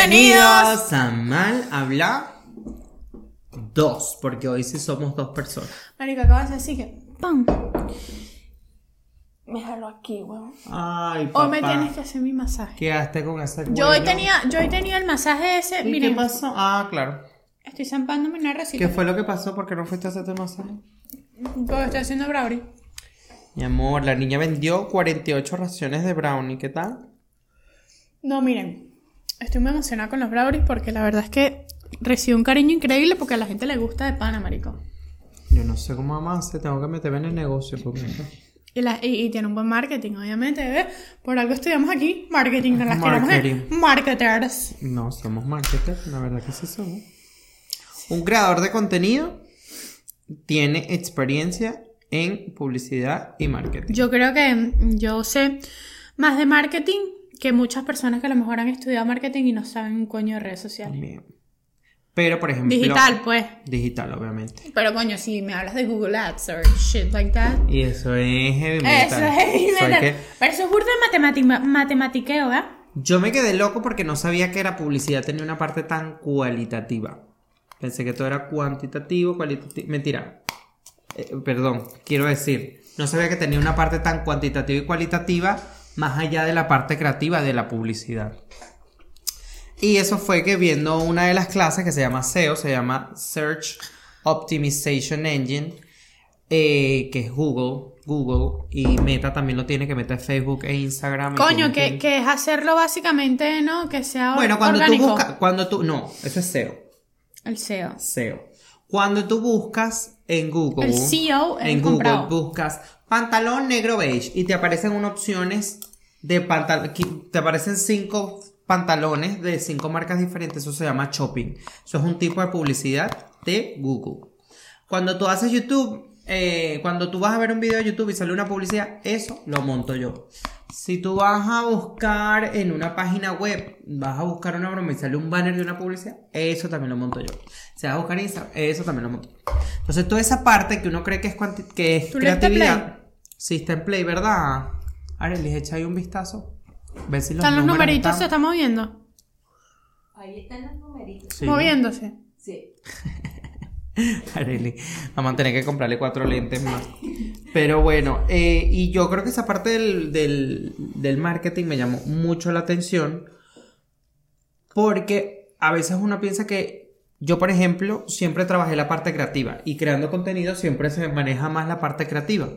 Bienvenidos a Mal Habla 2, porque hoy sí somos dos personas. Marica, acabas de decir que. ¡Pam! Déjalo aquí, weón. Ay, papá. Hoy me tienes que hacer mi masaje. Quedaste con ese Yo hoy tenía, yo hoy tenía el masaje ese. ¿Y Miren, qué pasó? Ah, claro. estoy zampándome una recita. ¿Qué fue lo que pasó? ¿Por qué no fuiste a hacerte el masaje? Porque estoy haciendo brownie. Mi amor, la niña vendió 48 raciones de brownie. ¿Qué tal? No, miren. Estoy muy emocionada con los brownies porque la verdad es que recibo un cariño increíble porque a la gente le gusta de pana, marico. Yo no sé cómo hacer. Tengo que meterme en el negocio eso. Y, la- y- y tiene un buen marketing, obviamente. Por algo estudiamos aquí marketing. Nos las Marketing. marketers. No, somos marketers. La verdad que sí somos. Un creador de contenido tiene experiencia en publicidad y marketing. Yo creo que yo sé más de marketing que muchas personas que a lo mejor han estudiado marketing y no saben un coño de redes sociales. También. Pero, por ejemplo... Digital, pues. Digital, obviamente. Pero coño, si me hablas de Google Ads or shit like that. Y eso es heavy Eso metal. es heavy Eso metal. que- Pero eso es burda de matematiqueo, ¿verdad? Yo me quedé loco porque no sabía que la publicidad tenía una parte tan cualitativa. Pensé que todo era cuantitativo, cualitativo. Mentira. Eh, perdón, quiero decir, no sabía que tenía una parte tan cuantitativa y cualitativa más allá de la parte creativa de la publicidad. Y eso fue que viendo una de las clases que se llama SEO, se llama Search Optimization Engine, eh, que es Google, Google, y Meta también lo tiene, que Meta es Facebook e Instagram. Coño, que, que es hacerlo básicamente, ¿no? Que sea bueno, cuando orgánico. tú buscas, cuando tú, no, eso es SEO, El SEO. SEO. Cuando tú buscas en Google, El SEO es en el Google comprado. buscas pantalón negro beige y te aparecen unas opciones de pantalón, te aparecen cinco pantalones de cinco marcas diferentes, eso se llama shopping. Eso es un tipo de publicidad de Google. Cuando tú haces YouTube, eh, cuando tú vas a ver un video de YouTube y sale una publicidad, eso lo monto yo. Si tú vas a buscar en una página web, vas a buscar una broma y sale un banner de una publicidad, eso también lo monto yo. Si vas a buscar Instagram, eso también lo monto. yo. Entonces, toda esa parte que uno cree que es, que es ¿Tú le diste creatividad, sí está en play, ¿verdad? Arelis, echa ahí un vistazo. Ve si los Están los numeritos, se están- están moviendo. Ahí están los numeritos. Sí. Moviéndose. Sí. Areli, vamos a tener que comprarle cuatro lentes más. Pero bueno, eh, y yo creo que esa parte del, del, del marketing me llamó mucho la atención porque a veces uno piensa que yo, por ejemplo, siempre trabajé la parte creativa y creando contenido siempre se maneja más la parte creativa.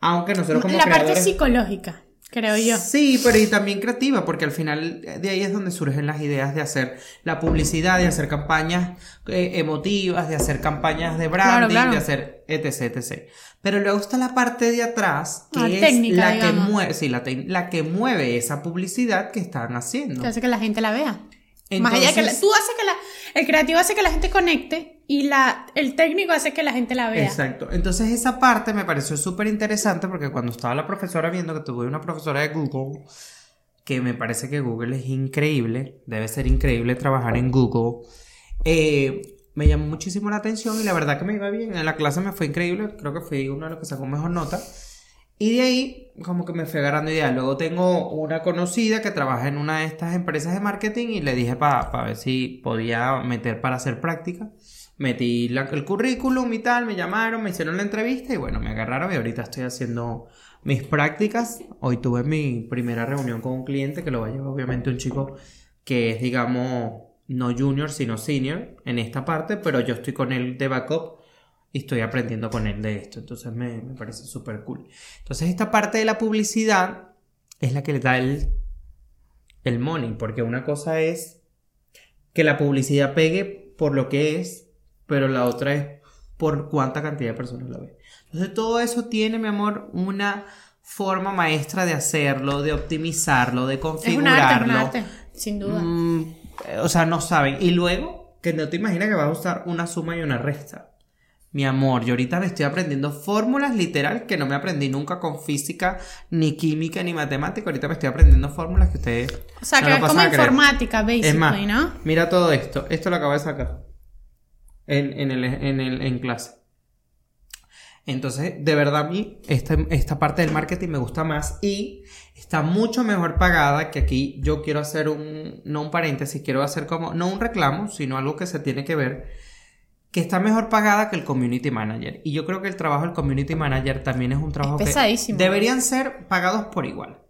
Aunque nosotros como La parte psicológica, creo yo. Sí, pero y también creativa, porque al final de ahí es donde surgen las ideas de hacer la publicidad, de hacer campañas eh, emotivas, de hacer campañas de branding, claro. de hacer etc, etc. Pero luego está la parte de atrás, que Ah, es técnica, la que mueve, sí, la, la que mueve esa publicidad que están haciendo. Que hace que la gente la vea. Más allá de que la- Entonces- tú haces que la, el creativo hace que la gente conecte y la, el técnico hace que la gente la vea. Exacto. Entonces esa parte me pareció súper interesante porque cuando estaba la profesora viendo que tuve una profesora de Google, que me parece que Google es increíble, debe ser increíble trabajar en Google, eh, me llamó muchísimo la atención y la verdad que me iba bien. En la clase me fue increíble, creo que fui uno de los que sacó mejor nota. Y de ahí, como que me fui agarrando ideas. Luego tengo una conocida que trabaja en una de estas empresas de marketing y le dije para ver si podía meter para hacer práctica. Metí el currículum y tal, me llamaron, me hicieron la entrevista y bueno, me agarraron y ahorita estoy haciendo mis prácticas. Hoy tuve mi primera reunión con un cliente que lo va a llevar obviamente un chico que es, digamos, no junior, sino senior en esta parte, pero yo estoy con él de backup y estoy aprendiendo con él de esto. Entonces me, me parece súper cool. Entonces esta parte de la publicidad es la que le da el, el money, porque una cosa es que la publicidad pegue por lo que es, pero la otra es por cuánta cantidad de personas la ven. Entonces todo eso tiene, mi amor, una forma maestra de hacerlo, de optimizarlo, de es un arte, es configurarlo. un arte, sin duda. Mm, o sea, no saben. Y luego, que no te imaginas que vas a usar una suma y una resta. Mi amor, yo ahorita me estoy aprendiendo fórmulas literal que no me aprendí nunca con física, ni química, ni matemática. Ahorita me estoy aprendiendo fórmulas que ustedes. o sea, no que es como informática, basically, Es más, ¿no? mira todo esto. Esto lo acabo de sacar en, en, el, en, el, en clase. Entonces, de verdad a mí esta, esta parte del marketing me gusta más y está mucho mejor pagada que aquí yo quiero hacer un, no un paréntesis, quiero hacer como, no un reclamo, sino algo que se tiene que ver, que está mejor pagada que el community manager. Y yo creo que el trabajo del community manager también es un trabajo Es que deberían ser pagados por igual.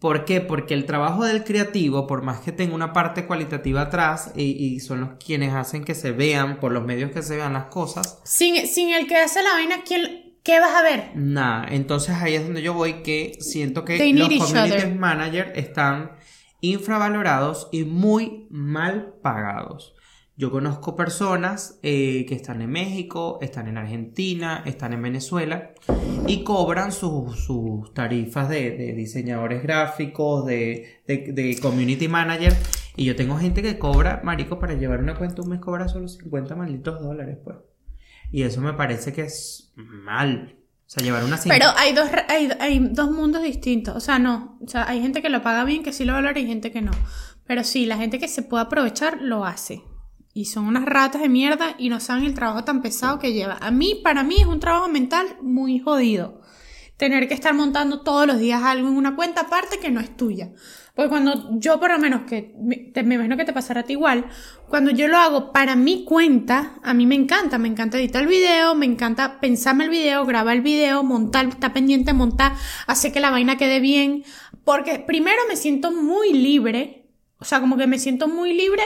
¿Por qué? Porque el trabajo del creativo, por más que tenga una parte cualitativa atrás, y, y son los quienes hacen que se vean, por los medios que se vean las cosas, Sin, sin el que hace la vaina, ¿quién, ¿qué vas a ver? Nada, entonces ahí es donde yo voy que siento que los community managers están infravalorados y muy mal pagados. Yo conozco personas eh, que están en México, están en Argentina, están en Venezuela y cobran sus, sus tarifas de, diseñadores gráficos, de, de, community manager. Y yo tengo gente que cobra, marico, para llevar una cuenta un mes cobra solo 50 malditos dólares, pues. Y eso me parece que es mal. O sea, llevar una cinta. Pero hay dos, hay, hay dos mundos distintos. O sea, no. O sea, hay gente que lo paga bien, que sí lo valora y gente que no. Pero sí, la gente que se puede aprovechar lo hace. Y son unas ratas de mierda y no saben el trabajo tan pesado que lleva. A mí, para mí, es un trabajo mental muy jodido. Tener que estar montando todos los días algo en una cuenta aparte que no es tuya. Porque cuando yo, por lo menos, que me, imagino que te pasará a ti igual, cuando yo lo hago para mi cuenta, a mí me encanta, me encanta editar el video, me encanta pensarme el video, grabar el video, montar, estar pendiente, montar, hacer que la vaina quede bien. Porque primero me siento muy libre, o sea, como que me siento muy libre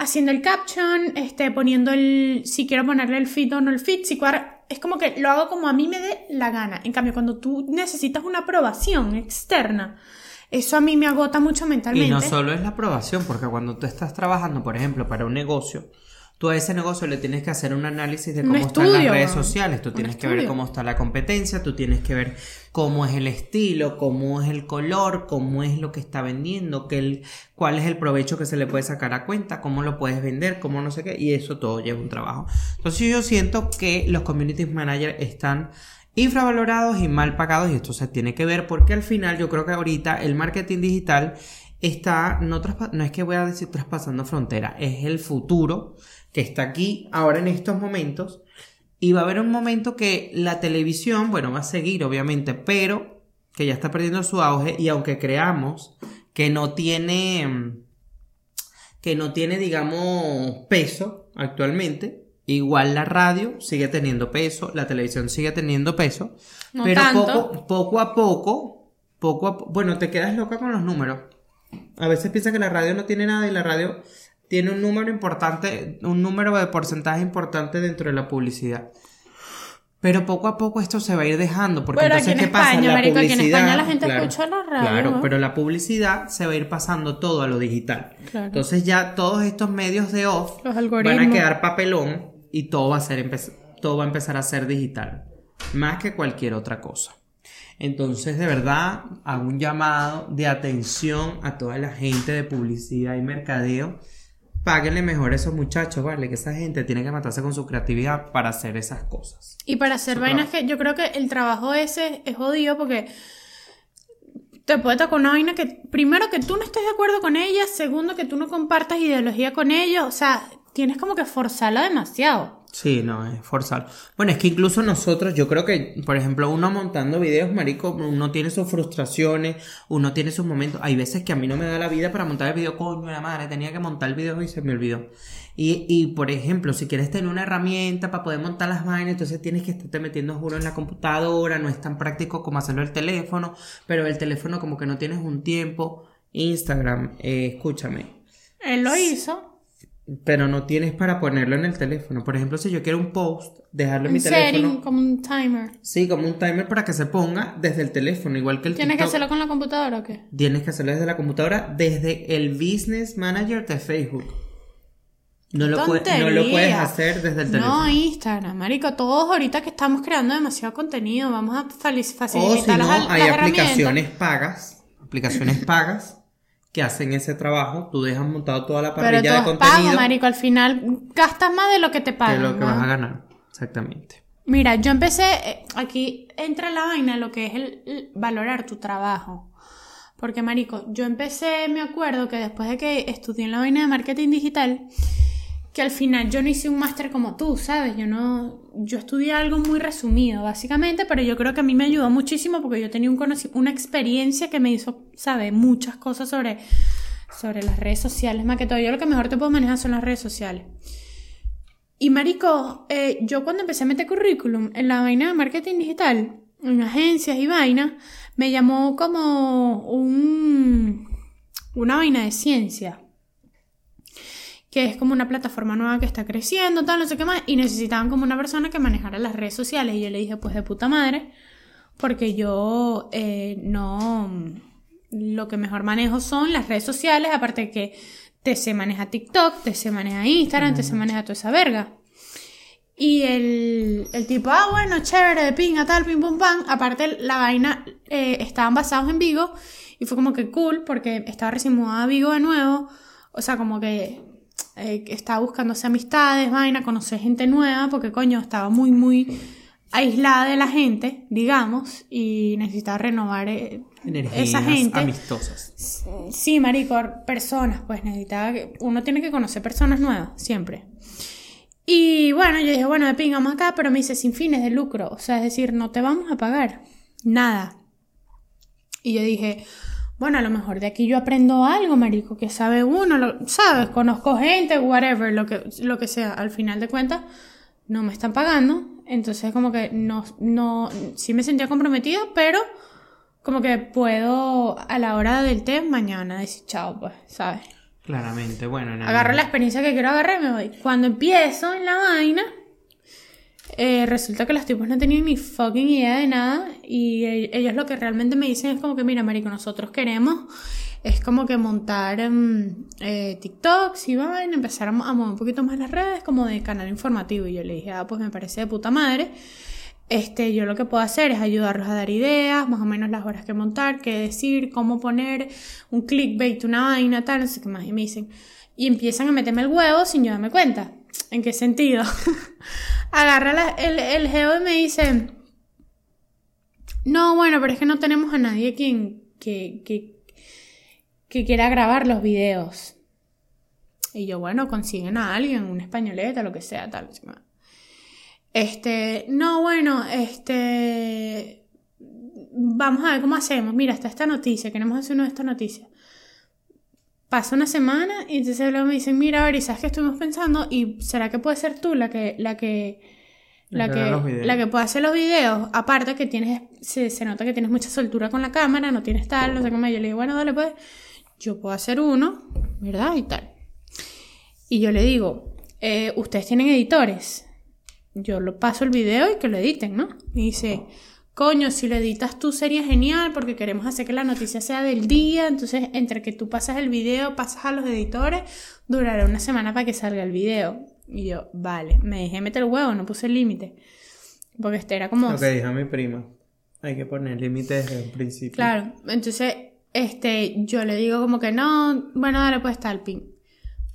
haciendo el caption, este, poniendo el, si quiero ponerle el feed o no el feed, si cuadra- es como que lo hago como a mí me dé la gana. En cambio, cuando tú necesitas una aprobación externa, eso a mí me agota mucho mentalmente. Y no solo es la aprobación, porque cuando tú estás trabajando, por ejemplo, para un negocio, tú a ese negocio le tienes que hacer un análisis de Un cómo están las redes sociales, tú tienes que ver cómo está la competencia, tú tienes que ver cómo es el estilo, cómo es el color, cómo es lo que está vendiendo, qué el, cuál es el provecho que se le puede sacar a cuenta, cómo lo puedes vender, cómo no sé qué, y eso todo lleva un trabajo. Entonces yo siento que los community managers están infravalorados y mal pagados y esto se tiene que ver porque al final yo creo que ahorita el marketing digital está, no, no es que voy a decir traspasando frontera, es el futuro que está aquí ahora en estos momentos y va a haber un momento que la televisión, bueno, va a seguir obviamente, pero que ya está perdiendo su auge y aunque creamos que no tiene mm, que no tiene digamos peso actualmente, igual la radio sigue teniendo peso, la televisión sigue teniendo peso, No pero tanto. poco poco a poco, poco a po- bueno, te quedas loca con los números. A veces piensa que la radio no tiene nada y la radio tiene un número importante, un número de porcentaje importante dentro de la publicidad. Pero poco a poco esto se va a ir dejando, porque Pero entonces aquí en ¿qué pasa? La marico, aquí en publicidad, España la gente claro, escucha la radio, Claro, pero la publicidad se va a ir pasando todo a lo digital. Claro. Entonces ya todos estos medios de off Los van a quedar papelón y todo va a ser todo va a empezar a ser digital, más que cualquier otra cosa. Entonces, de verdad, hago un llamado de atención a toda la gente de publicidad y mercadeo. Páguenle mejor a esos muchachos, ¿vale? Que esa gente tiene que matarse con su creatividad para hacer esas cosas. Y para hacer Su vainas que yo creo que el trabajo ese es jodido porque te puede tocar una vaina que, primero, que tú no estés de acuerdo con ella, segundo, que tú no compartas ideología con ellos, o sea, tienes como que forzarla demasiado. Sí, no, es forzado. Bueno, es que incluso nosotros, yo creo que, por ejemplo, uno montando videos, marico, uno tiene sus frustraciones, uno tiene sus momentos. Hay veces que a mí no me da la vida para montar el video, coño, la madre, tenía que montar el video y se me olvidó. Y, y por ejemplo, si quieres tener una herramienta para poder montar las vainas, entonces tienes que estarte metiendo juro en la computadora, no es tan práctico como hacerlo el teléfono, pero el teléfono como que no tienes un tiempo. Instagram, eh, escúchame, Él lo hizo. Pero no tienes para ponerlo en el teléfono. Por ejemplo, si yo quiero un post, dejarlo en mi setting, teléfono. como un timer. Sí, como un timer para que se ponga desde el teléfono, igual que el ¿Tienes que hacerlo con la computadora o qué? Tienes que hacerlo desde la computadora, desde el Business Manager de Facebook. No lo, puede- no lo puedes hacer desde el teléfono. No, Instagram, marico, todos ahorita que estamos creando demasiado contenido, vamos a fali- o si facilitar no, las, hay las aplicaciones pagas, aplicaciones pagas que hacen ese trabajo. Tú dejas montado toda la Pero parrilla de todo es contenido pago, marico, al final gastas más de lo que te pagan. es lo que ¿no? vas a ganar. Exactamente. Mira, yo empecé, eh, aquí entra la vaina, lo que es el, el valorar tu trabajo. Porque, marico, yo empecé, me acuerdo que después de que estudié en la vaina de marketing digital, que al final yo no hice un máster como tú, ¿sabes? Yo no, yo estudié algo muy resumido, básicamente, pero yo creo que a mí me ayudó muchísimo porque yo tenía un una experiencia que me hizo, ¿sabes? Muchas cosas sobre, sobre las redes sociales, más que todo. Yo lo que mejor te puedo manejar son las redes sociales. Y marico, eh, yo cuando empecé a meter currículum en la vaina de marketing digital, en agencias y vainas, me llamó como un, una vaina de ciencia que es como una plataforma nueva que está creciendo, tal, no sé qué más, y necesitaban como una persona que manejara las redes sociales. Y yo le dije, pues de puta madre, porque yo eh, no, lo que mejor manejo son las redes sociales, aparte de que te se maneja TikTok, te se maneja Instagram, te se maneja toda esa verga. Y el, el tipo, ah, bueno, chévere, de pinga, tal, pim, pum, pam. Aparte, la vaina eh, estaban basados en Vigo y fue como que cool porque estaba recién mudada a Vigo de nuevo. O sea, como que eh, estaba buscándose amistades, vaina, conocer gente nueva, porque coño, estaba muy, muy aislada de la gente, digamos, y necesitaba renovar eh, Energías esa gente. amistosas. Sí, marico, personas, pues necesitaba que uno tiene que conocer personas nuevas, siempre. Y bueno, yo dije, bueno, de pingamos acá, pero me dice sin fines de lucro, o sea, es decir, no te vamos a pagar nada. Y yo dije, bueno, a lo mejor de aquí yo aprendo algo, marico, que sabe uno, lo- sabes, conozco gente, whatever, lo que, lo que sea. Al final de cuentas, no me están pagando, entonces como que no, no, sí me sentía comprometida, pero como que puedo a la hora del té mañana decir chao, pues, ¿sabes? Claramente, bueno. nada. Agarro la experiencia que quiero agarrar y me voy. Cuando empiezo en la vaina, eh, resulta que los tipos no tenían ni fucking idea de nada y e- ellos lo que realmente me dicen es como que, mira, marico, nosotros queremos es como que montar em, eh, TikToks y vaina, empezar a mover un poquito más las redes como de canal informativo y yo le dije, ah, pues me parece de puta madre. Este, yo lo que puedo hacer es ayudarlos a dar ideas, más o menos las horas que montar, qué decir, cómo poner un clickbait, una vaina, tal, no sé qué más. Y me dicen, y empiezan a meterme el huevo sin yo darme cuenta. ¿En qué sentido? Agarra el, el geo y me dice, no, bueno, pero es que no tenemos a nadie quien, que, que, que quiera grabar los videos. Y yo, bueno, consiguen a alguien, una españoleta, lo que sea, tal. Este, no, bueno, este, vamos a ver cómo hacemos. Mira, está esta noticia, queremos hacer una de estas noticias. Pasa una semana y entonces luego me dicen, mira, a ver, ¿y sabes qué estuvimos pensando? ¿Y será que puede ser tú la que, la que, la que la que puede hacer los videos? Aparte que tienes, se, se nota que tienes mucha soltura con la cámara, no tienes tal, no sé cómo. Yo le digo, bueno, dale pues, yo puedo hacer uno, ¿verdad? Y tal. Y yo le digo, eh, ¿ustedes tienen editores? Yo lo paso el video y que lo editen, ¿no? Y dice, coño, si lo editas tú sería genial porque queremos hacer que la noticia sea del día, entonces entre que tú pasas el video, pasas a los editores, durará una semana para que salga el video. Y yo, vale, me dejé meter el huevo, no puse el límite. Porque este era como... Lo que dijo mi prima. Hay que poner límites desde un principio. Claro, entonces, este, yo le digo como que no, bueno, dale pues tal pin.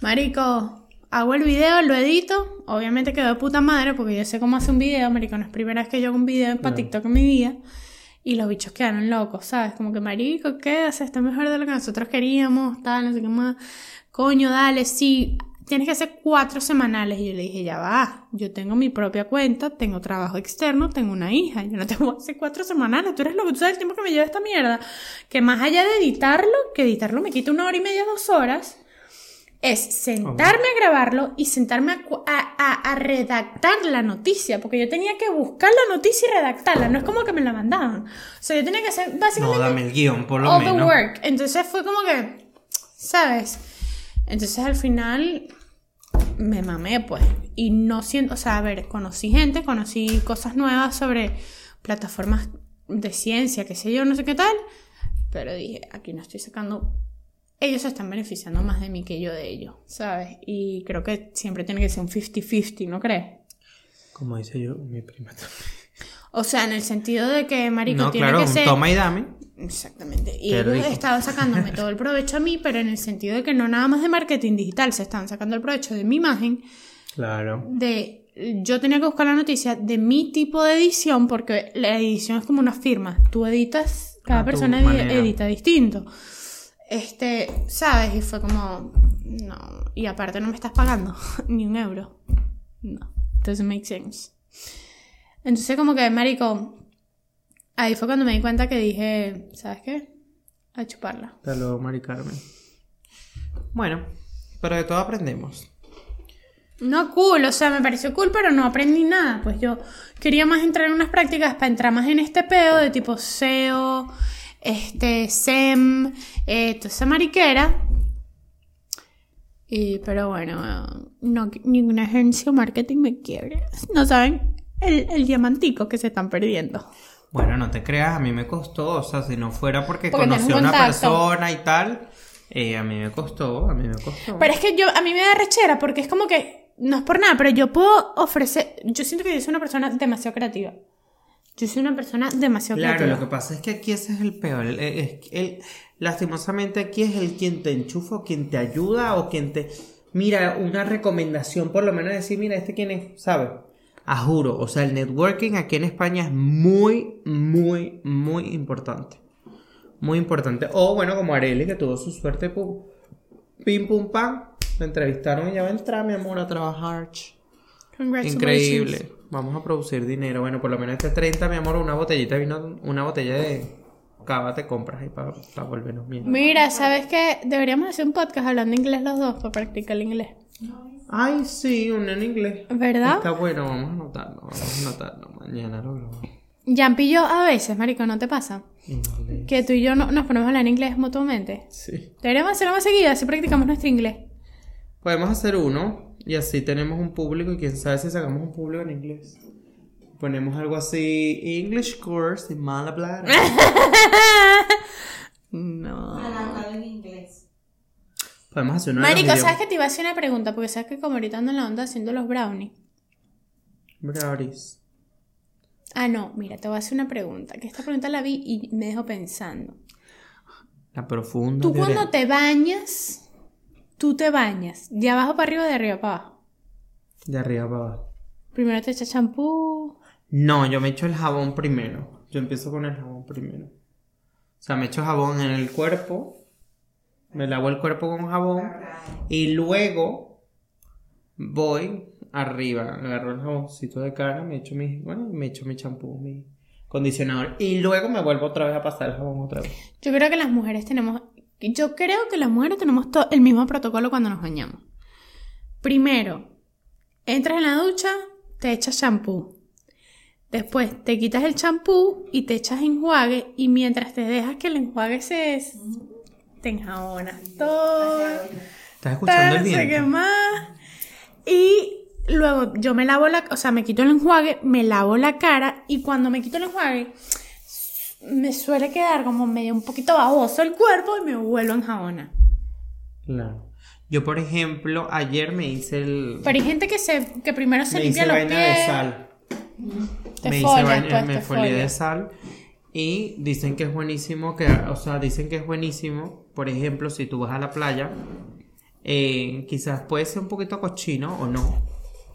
Marico, hago el video, lo edito, obviamente quedó de puta madre porque yo sé cómo hacer un video, marico, no es primera vez que yo hago un video para. TikTok en mi vida. Y los bichos quedaron locos, ¿sabes? Como que, marico, ¿qué? Sea, está mejor de lo que nosotros queríamos, tal, no sé qué más. Coño, dale, sí. Tienes que hacer cuatro semanales. Y yo le dije, ya va. Yo tengo mi propia cuenta, tengo trabajo externo, tengo una hija. Yo no te voy a hacer cuatro semanales. Tú eres lo que tú sabes el tiempo que me lleva esta mierda. Que más allá de editarlo, que editarlo me quita una hora y media, dos horas, es sentarme a grabarlo y sentarme a, a- a- redactar la noticia, porque yo tenía que buscar la noticia y redactarla, no es como que me la mandaban. O sea, yo tenía que hacer No, básicamente dame el guion, por lo all the work. Entonces fue como que, ¿sabes? Entonces al final me mamé, pues. Y no siento, o sea, a ver, conocí gente, conocí cosas nuevas sobre plataformas de ciencia, qué sé yo, no sé qué tal. Pero dije, aquí no estoy sacando. Ellos se están beneficiando más de mí que yo de ellos, ¿sabes? Y creo que siempre tiene que ser un 50-50, ¿no crees? Como dice yo, mi prima también. O sea, en el sentido de que, marico, No, tiene claro, que un ser... toma y dame. Exactamente. Y Qué ellos rico. estaban sacándome todo el provecho a mí, pero en el sentido de que no nada más de marketing digital, se estaban sacando el provecho de mi imagen, Claro. de yo tenía que buscar la noticia de mi tipo de edición, porque la edición es como una firma. Tú editas, cada A persona edita distinto. Este, ¿sabes? Y fue como, no. Y aparte no me estás pagando ni un euro. No, doesn't make sense. Entonces como que, marico, ahí fue cuando me di cuenta que dije, ¿sabes qué? A chuparla. Hasta luego, Mari Carmen. Bueno, pero de todo aprendemos. No cool, o sea, me pareció cool, pero no aprendí nada. Pues yo quería más entrar en unas prácticas para entrar más en este pedo de tipo SEO, este, SEM, eh, toda esa mariquera. Y, pero bueno, no, ninguna agencia o marketing me quiere. No saben el, el diamantico que se están perdiendo. Bueno, no te creas, a mí me costó, o sea, si no fuera porque, Porque conocí a una persona y tal, eh, a mí me costó, a mí me costó. Pero es que yo, a mí me da rechera porque es como que, no es por nada, pero yo puedo ofrecer, yo siento que yo soy una persona demasiado creativa. Yo soy una persona demasiado Claro, creativa. lo que pasa es que aquí ese es el peor. el- el- el- lastimosamente aquí es el quien te enchufa o quien te ayuda o quien te... Mira, una recomendación, por lo menos decir, mira, este quién es, ¿sabes? A juro, o sea, el networking aquí en España es muy, muy, muy importante. Muy importante. O bueno, como Areli, que tuvo su suerte, pum, pim, pum, pam. La entrevistaron y ya va a entrar, mi amor, a trabajar. Congratulations. Increíble. Vamos a producir dinero. Bueno, por lo menos este 30, mi amor, una botellita de vino, una botella de cava te compras ahí para volvernos bien. Mira, ¿sabes qué? Deberíamos hacer un podcast hablando inglés los dos para practicar el inglés. Ay, sí, un en inglés. ¿Verdad? Está bueno, vamos a anotarlo, vamos a anotarlo. Mañana lo grabamos. Y yo a veces, marico, ¿no te pasa? Inglés. Que tú y yo no, nos ponemos a hablar en inglés mutuamente. Sí. Deberíamos hacerlo más seguido, así practicamos nuestro inglés. Podemos hacer uno y así tenemos un público y quién sabe si sacamos un público en inglés. Ponemos algo así, English course in mal hablar. No. Hablando en inglés. Podemos hacer los Marico. ¿sabes que te iba a hacer una pregunta? Porque sabes que como ahorita ando en la onda haciendo los brownies. Brownies. Ah, no, mira, te voy a hacer una pregunta. Que esta pregunta la vi y me dejó pensando. La profunda. Tú cuando te bañas, tú te bañas de abajo para arriba o de arriba para abajo. De arriba para abajo. Primero te echas champú. No, yo me echo el jabón primero. Yo empiezo con el jabón primero. O sea, me echo jabón en el cuerpo. Me lavo el cuerpo con jabón. Y luego voy arriba. Agarro el jaboncito de cara, me echo mi, bueno, me echo mi champú, mi condicionador. Y luego me vuelvo otra vez a pasar el jabón otra vez. Yo creo que las mujeres tenemos. Yo creo que las mujeres tenemos el mismo protocolo cuando nos bañamos. Primero, entras en la ducha, te echas champú. Después te quitas el champú y te echas enjuague. Y mientras te dejas que el enjuague se. te enjabonas todo. ¿Estás escuchando el no sé qué más. Y luego yo me lavo la, o sea, me quito el enjuague, me lavo la cara y cuando me quito el enjuague me suele quedar como medio un poquito baboso el cuerpo y me vuelvo a enjabonar. Claro. Yo, por ejemplo, ayer me hice el... Pero hay gente que se que primero se me limpia hice los vaina pies. de sal. Te me follas, hice baño- pues, me folié de sal y dicen que es buenísimo que o sea dicen que es buenísimo por ejemplo si tú vas a la playa eh, quizás puede ser un poquito cochino o no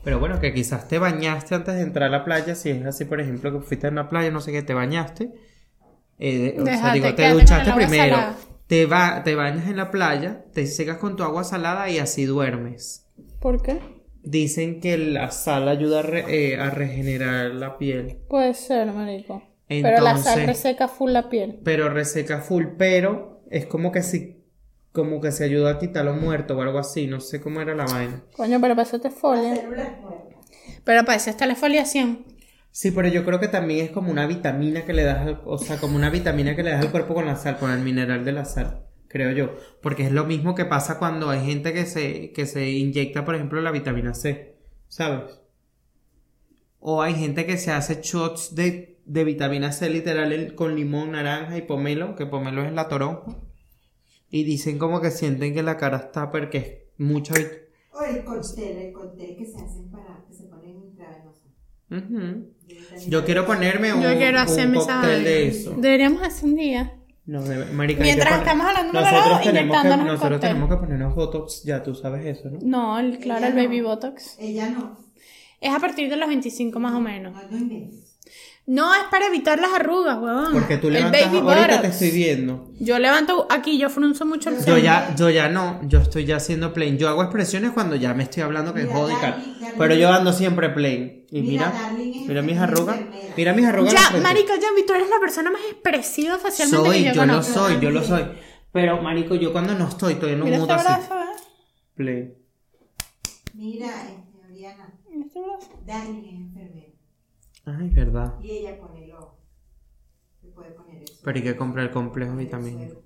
pero bueno que quizás te bañaste antes de entrar a la playa si es así por ejemplo que fuiste a una playa no sé qué te bañaste eh, o sea digo te duchaste primero salada. te va te bañas en la playa te secas con tu agua salada y así duermes ¿Por qué? Dicen que la sal ayuda a, re- eh, a regenerar la piel. Puede ser, marico. Pero la sal reseca full la piel. Pero reseca full, pero es como que si como que se ayuda a quitar lo muerto o algo así, no sé cómo era la vaina. Coño, pero para eso te folia. Pero para eso está la foliación. Sí, pero yo creo que también es como una vitamina que le das, al- o sea, como una vitamina que le das al cuerpo con la sal, con el mineral de la sal, creo yo, porque es lo mismo que pasa cuando hay gente que se que se inyecta, por ejemplo, la vitamina C, ¿sabes? O hay gente que se hace shots de, de vitamina C literal con limón, naranja y pomelo, que pomelo es la toronja. Y dicen como que sienten que la cara está porque es mucha O el cóctel, el cóctel que se hacen para, Ujú. Yo quiero ponerme un, Yo quiero un hacerme cóctel vaina. de eso. Deberíamos hacer un día. No, de- marica, Mientras estamos hablando de nosotros tenemos que, el nosotros cóctel. tenemos que ponernos botox, ya tú sabes eso, ¿no? No, el, claro, el no. baby botox. Ella no. Es a partir de los 25 más o menos. No, es para evitar las arrugas, huevón. Porque tú El levantas, baby ahorita te botox. estoy viendo. Yo levanto aquí, yo frunzo mucho el Yo ya, yo ya no, yo estoy ya haciendo plain. Yo hago expresiones cuando ya me estoy hablando que cara. Darling. Pero yo ando siempre plain. Y Mira, mira, Darling es mira mis enfermera. arrugas. Mira mis arrugas. Ya, marico, Jambi, tú eres la persona más expresiva facialmente Soy, que yo, yo, lo conozco. soy, yo lo soy. Pero, marico, yo cuando no estoy, estoy en un Mira mood este así. brazo, ¿eh? Plain. Mira, este, Oriana, este brazo. Darling es enfermera. Ay, verdad. Y ella pone el ojo. Se puede poner eso. Pero hay que comprar el complejo vitamínico.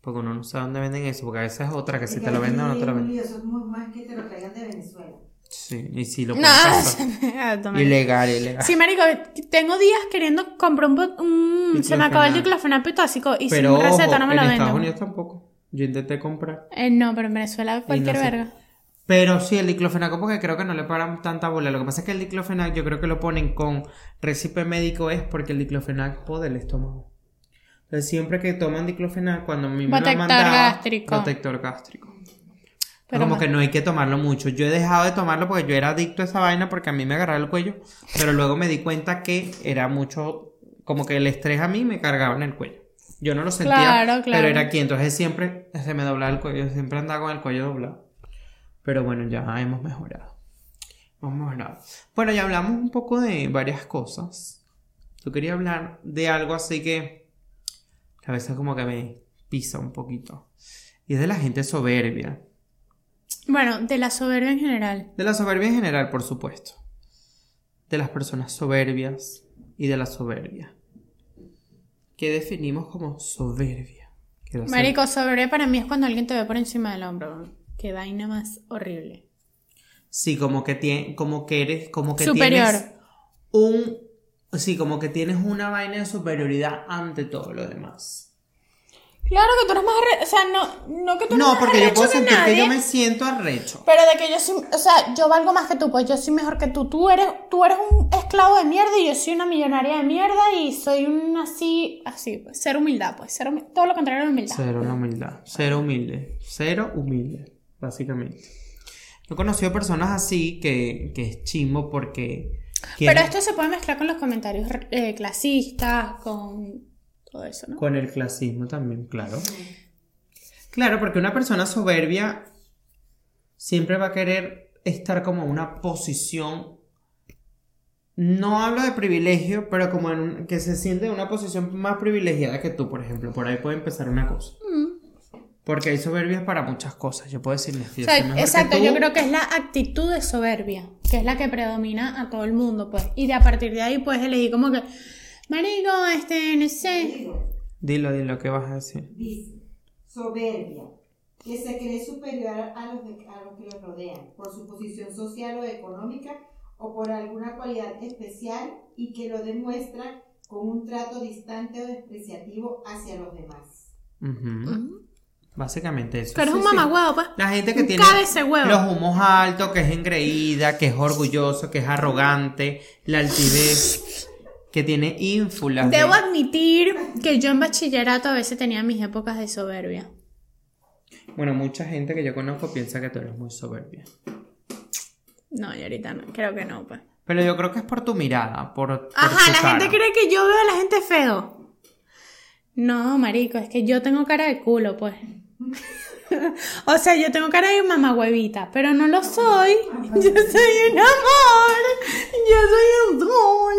Porque uno no sabe dónde venden eso, porque a veces es otra que si te lo venden o no te lo venden. Eso es muy que te lo traigan de Venezuela. Sí, y si lo No, pasar. Ah. Ilegal, ilegal. Sí, marico, tengo días queriendo comprar un... un- se me acabó el Diclofenac. tóxico y Pero sin receta ojo, no me en lo Estados venden. Unidos tampoco. Yo intenté comprar. Eh, no, pero en Venezuela cualquier sé. verga. Pero sí, el diclofenaco porque creo que no le paran tanta bola. Lo que pasa es que el diclofenac yo creo que lo ponen con recipe médico es porque el diclofenac pode el estómago. Entonces siempre que toman diclofenac, cuando me lo Protector mandaba... gástrico. Protector gástrico. Pero como que no hay que tomarlo mucho. Yo he dejado de tomarlo porque yo era adicto a esa vaina porque a mí me agarraba el cuello. Pero luego me di cuenta que era mucho... Como que el estrés a mí me cargaba en el cuello. Yo no lo sentía, Claro, claro. pero era aquí. Entonces siempre se me doblaba el cuello. Siempre andaba con el cuello doblado. Pero bueno, ya hemos mejorado. Hemos mejorado. Bueno, ya hablamos un poco de varias cosas. Yo quería hablar de algo así que a veces como que me pisa un poquito. Y es de la gente soberbia. Bueno, de la soberbia en general. De la soberbia en general, por supuesto. De las personas soberbias y de la soberbia. ¿Qué definimos como soberbia? Marico, soberbia para mí es cuando alguien te ve por encima del hombro. Qué vaina más horrible. Sí, como que, tie- como que eres, como que Superior. tienes un... Sí, como que tienes una vaina de superioridad ante todo lo demás. Claro que tú eres más arrecho. O sea, no, no que tú eres No, más porque yo arrecho puedo que sentir que yo me siento arrecho. Pero de que yo soy. O sea, yo valgo más que tú, pues yo soy mejor que tú. Tú eres, tú eres un esclavo de mierda y yo soy una millonaria de mierda y soy un así. Así, pues. Ser humildad, pues. Ser humi- todo lo contrario de humildad. Cero la humildad. Cero humilde. Cero humilde, básicamente. Yo he conocido personas así que, que es chimbo porque... Pero esto se puede mezclar con los comentarios eh, clasistas, con todo eso, ¿no? Con el clasismo también, claro. Claro, porque una persona soberbia siempre va a querer estar como en una posición. No hablo de privilegio, pero como en un- que se siente en una posición más privilegiada que tú, por ejemplo. Por ahí puede empezar una cosa. Porque hay soberbias para muchas cosas. Yo puedo decirles O sea, exacto, tú. yo creo que es la actitud de soberbia, que es la que predomina a todo el mundo, pues. Y de a partir de ahí puedes elegir como que, marico, este, no sé. Dilo, dilo, ¿qué vas a decir? dice, soberbia, que se cree superior a los, de- a los que los rodean, por su posición social o económica o por alguna cualidad especial y que lo demuestra con un trato distante o despreciativo hacia los demás. Ujú. Básicamente eso. Eres Sí, un sí. mamagüevo, pues. La gente que tiene huevo. los humos altos, que es engreída, que es orgulloso, que es arrogante, la altivez, que tiene ínfulas. de- Debo admitir que yo en bachillerato a veces tenía mis épocas de soberbia. Bueno, mucha gente que yo conozco piensa que tú eres muy soberbia. No, y ahorita no, creo que no, pues. Pero yo creo que es por tu mirada, por, por Ajá, tu la cara. gente cree que yo veo a la gente feo. No, marico, es que yo tengo cara de culo, pues. o sea, yo tengo cara de mamagüevita, pero no lo soy. Yo soy un amor. Yo soy un sol.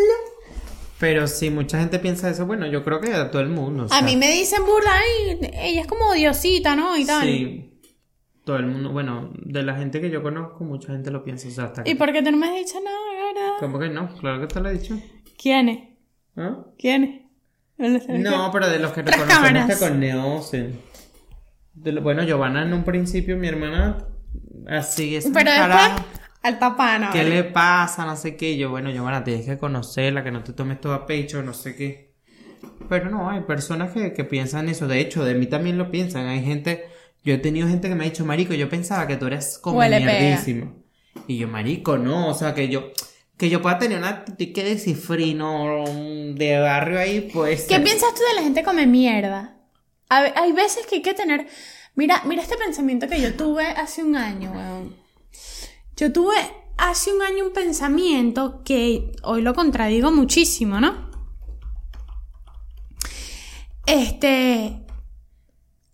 Pero sí, mucha gente piensa eso. Bueno, yo creo que a todo el mundo. o A mí me dicen burda, ay, ella es como diosita, ¿no? Y tal. Sí. Todo el mundo, bueno, de la gente que yo conozco, mucha gente lo piensa. O sea, hasta que- ¿Y por qué tú no me has dicho nada, cara? ¿Cómo que no? Claro que te lo he dicho. ¿Quién es? ¿Ah? ¿Quién es? No, pero de los que Tras reconocemos cámaras. que con Neo, sí. De lo- bueno, Giovanna en un principio, mi hermana, así es. Pero después, al tapano. ¿Qué le pasa? No sé qué. Y yo, bueno, Giovanna, tienes que conocerla, que no te tomes todo a pecho, no sé qué. Pero no, hay personas que, que piensan eso. De hecho, de mí también lo piensan. Hay gente, yo he tenido gente que me ha dicho, Marico, yo pensaba que tú eres como Huele pega. mierdísimo. Y yo, Marico, no, o sea, que yo, que yo pueda tener una actitud que de cifrino de barrio ahí, pues. ¿Qué piensas tú de la gente come mierda? Hay veces que hay que tener. Mira, mira este pensamiento que yo tuve hace un año, weón. Yo tuve hace un año un pensamiento que hoy lo contradigo muchísimo, ¿no? Este,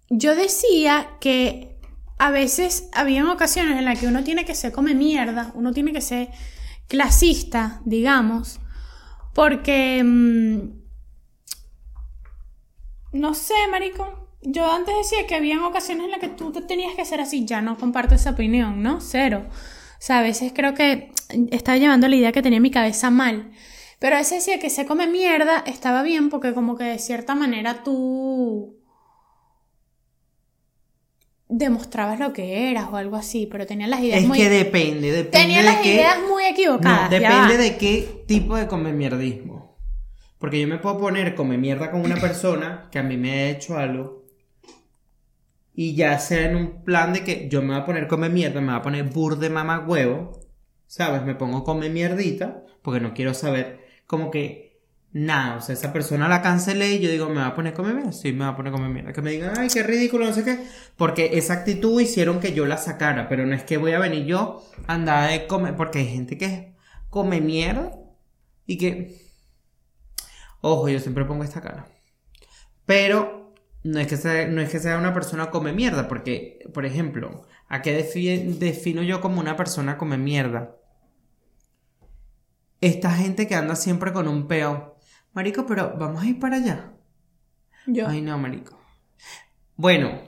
yo decía que a veces habían ocasiones en las que uno tiene que ser come mierda, uno tiene que ser clasista, digamos, porque mm, no sé, marico. Yo antes decía que habían ocasiones en las que tú te tenías que ser así, ya no comparto esa opinión, ¿no? Cero. O sea, a veces creo que estaba llevando la idea que tenía en mi cabeza mal. Pero a veces decía que se come mierda estaba bien porque como que de cierta manera tú demostrabas lo que eras o algo así, pero tenía las ideas Es muy que depende, depende tenía las ideas muy equivocadas. No, depende de qué tipo de come mierdismo. Porque yo me puedo poner come mierda con una persona que a mí me ha hecho algo. Y ya sea en un plan de que yo me voy a poner come mierda, me voy a poner bur de mamá huevo. ¿Sabes? Me pongo come mierdita. Porque no quiero saber como que nada. O sea, esa persona la cancelé y yo digo, me va a poner come mierda. Sí, me va a poner come mierda. Que me digan, ay, qué ridículo, no sé qué. Porque esa actitud hicieron que yo la sacara. Pero no es que voy a venir yo a andar de comer. Porque hay gente que come mierda y que. Ojo, yo siempre pongo esta cara. Pero no es que sea, no es que sea una persona come mierda. Porque, por ejemplo, ¿a qué defi- defino yo como una persona come mierda? Esta gente que anda siempre con un peo. Marico, pero vamos a ir para allá. Yo. Ay, no, marico. Bueno,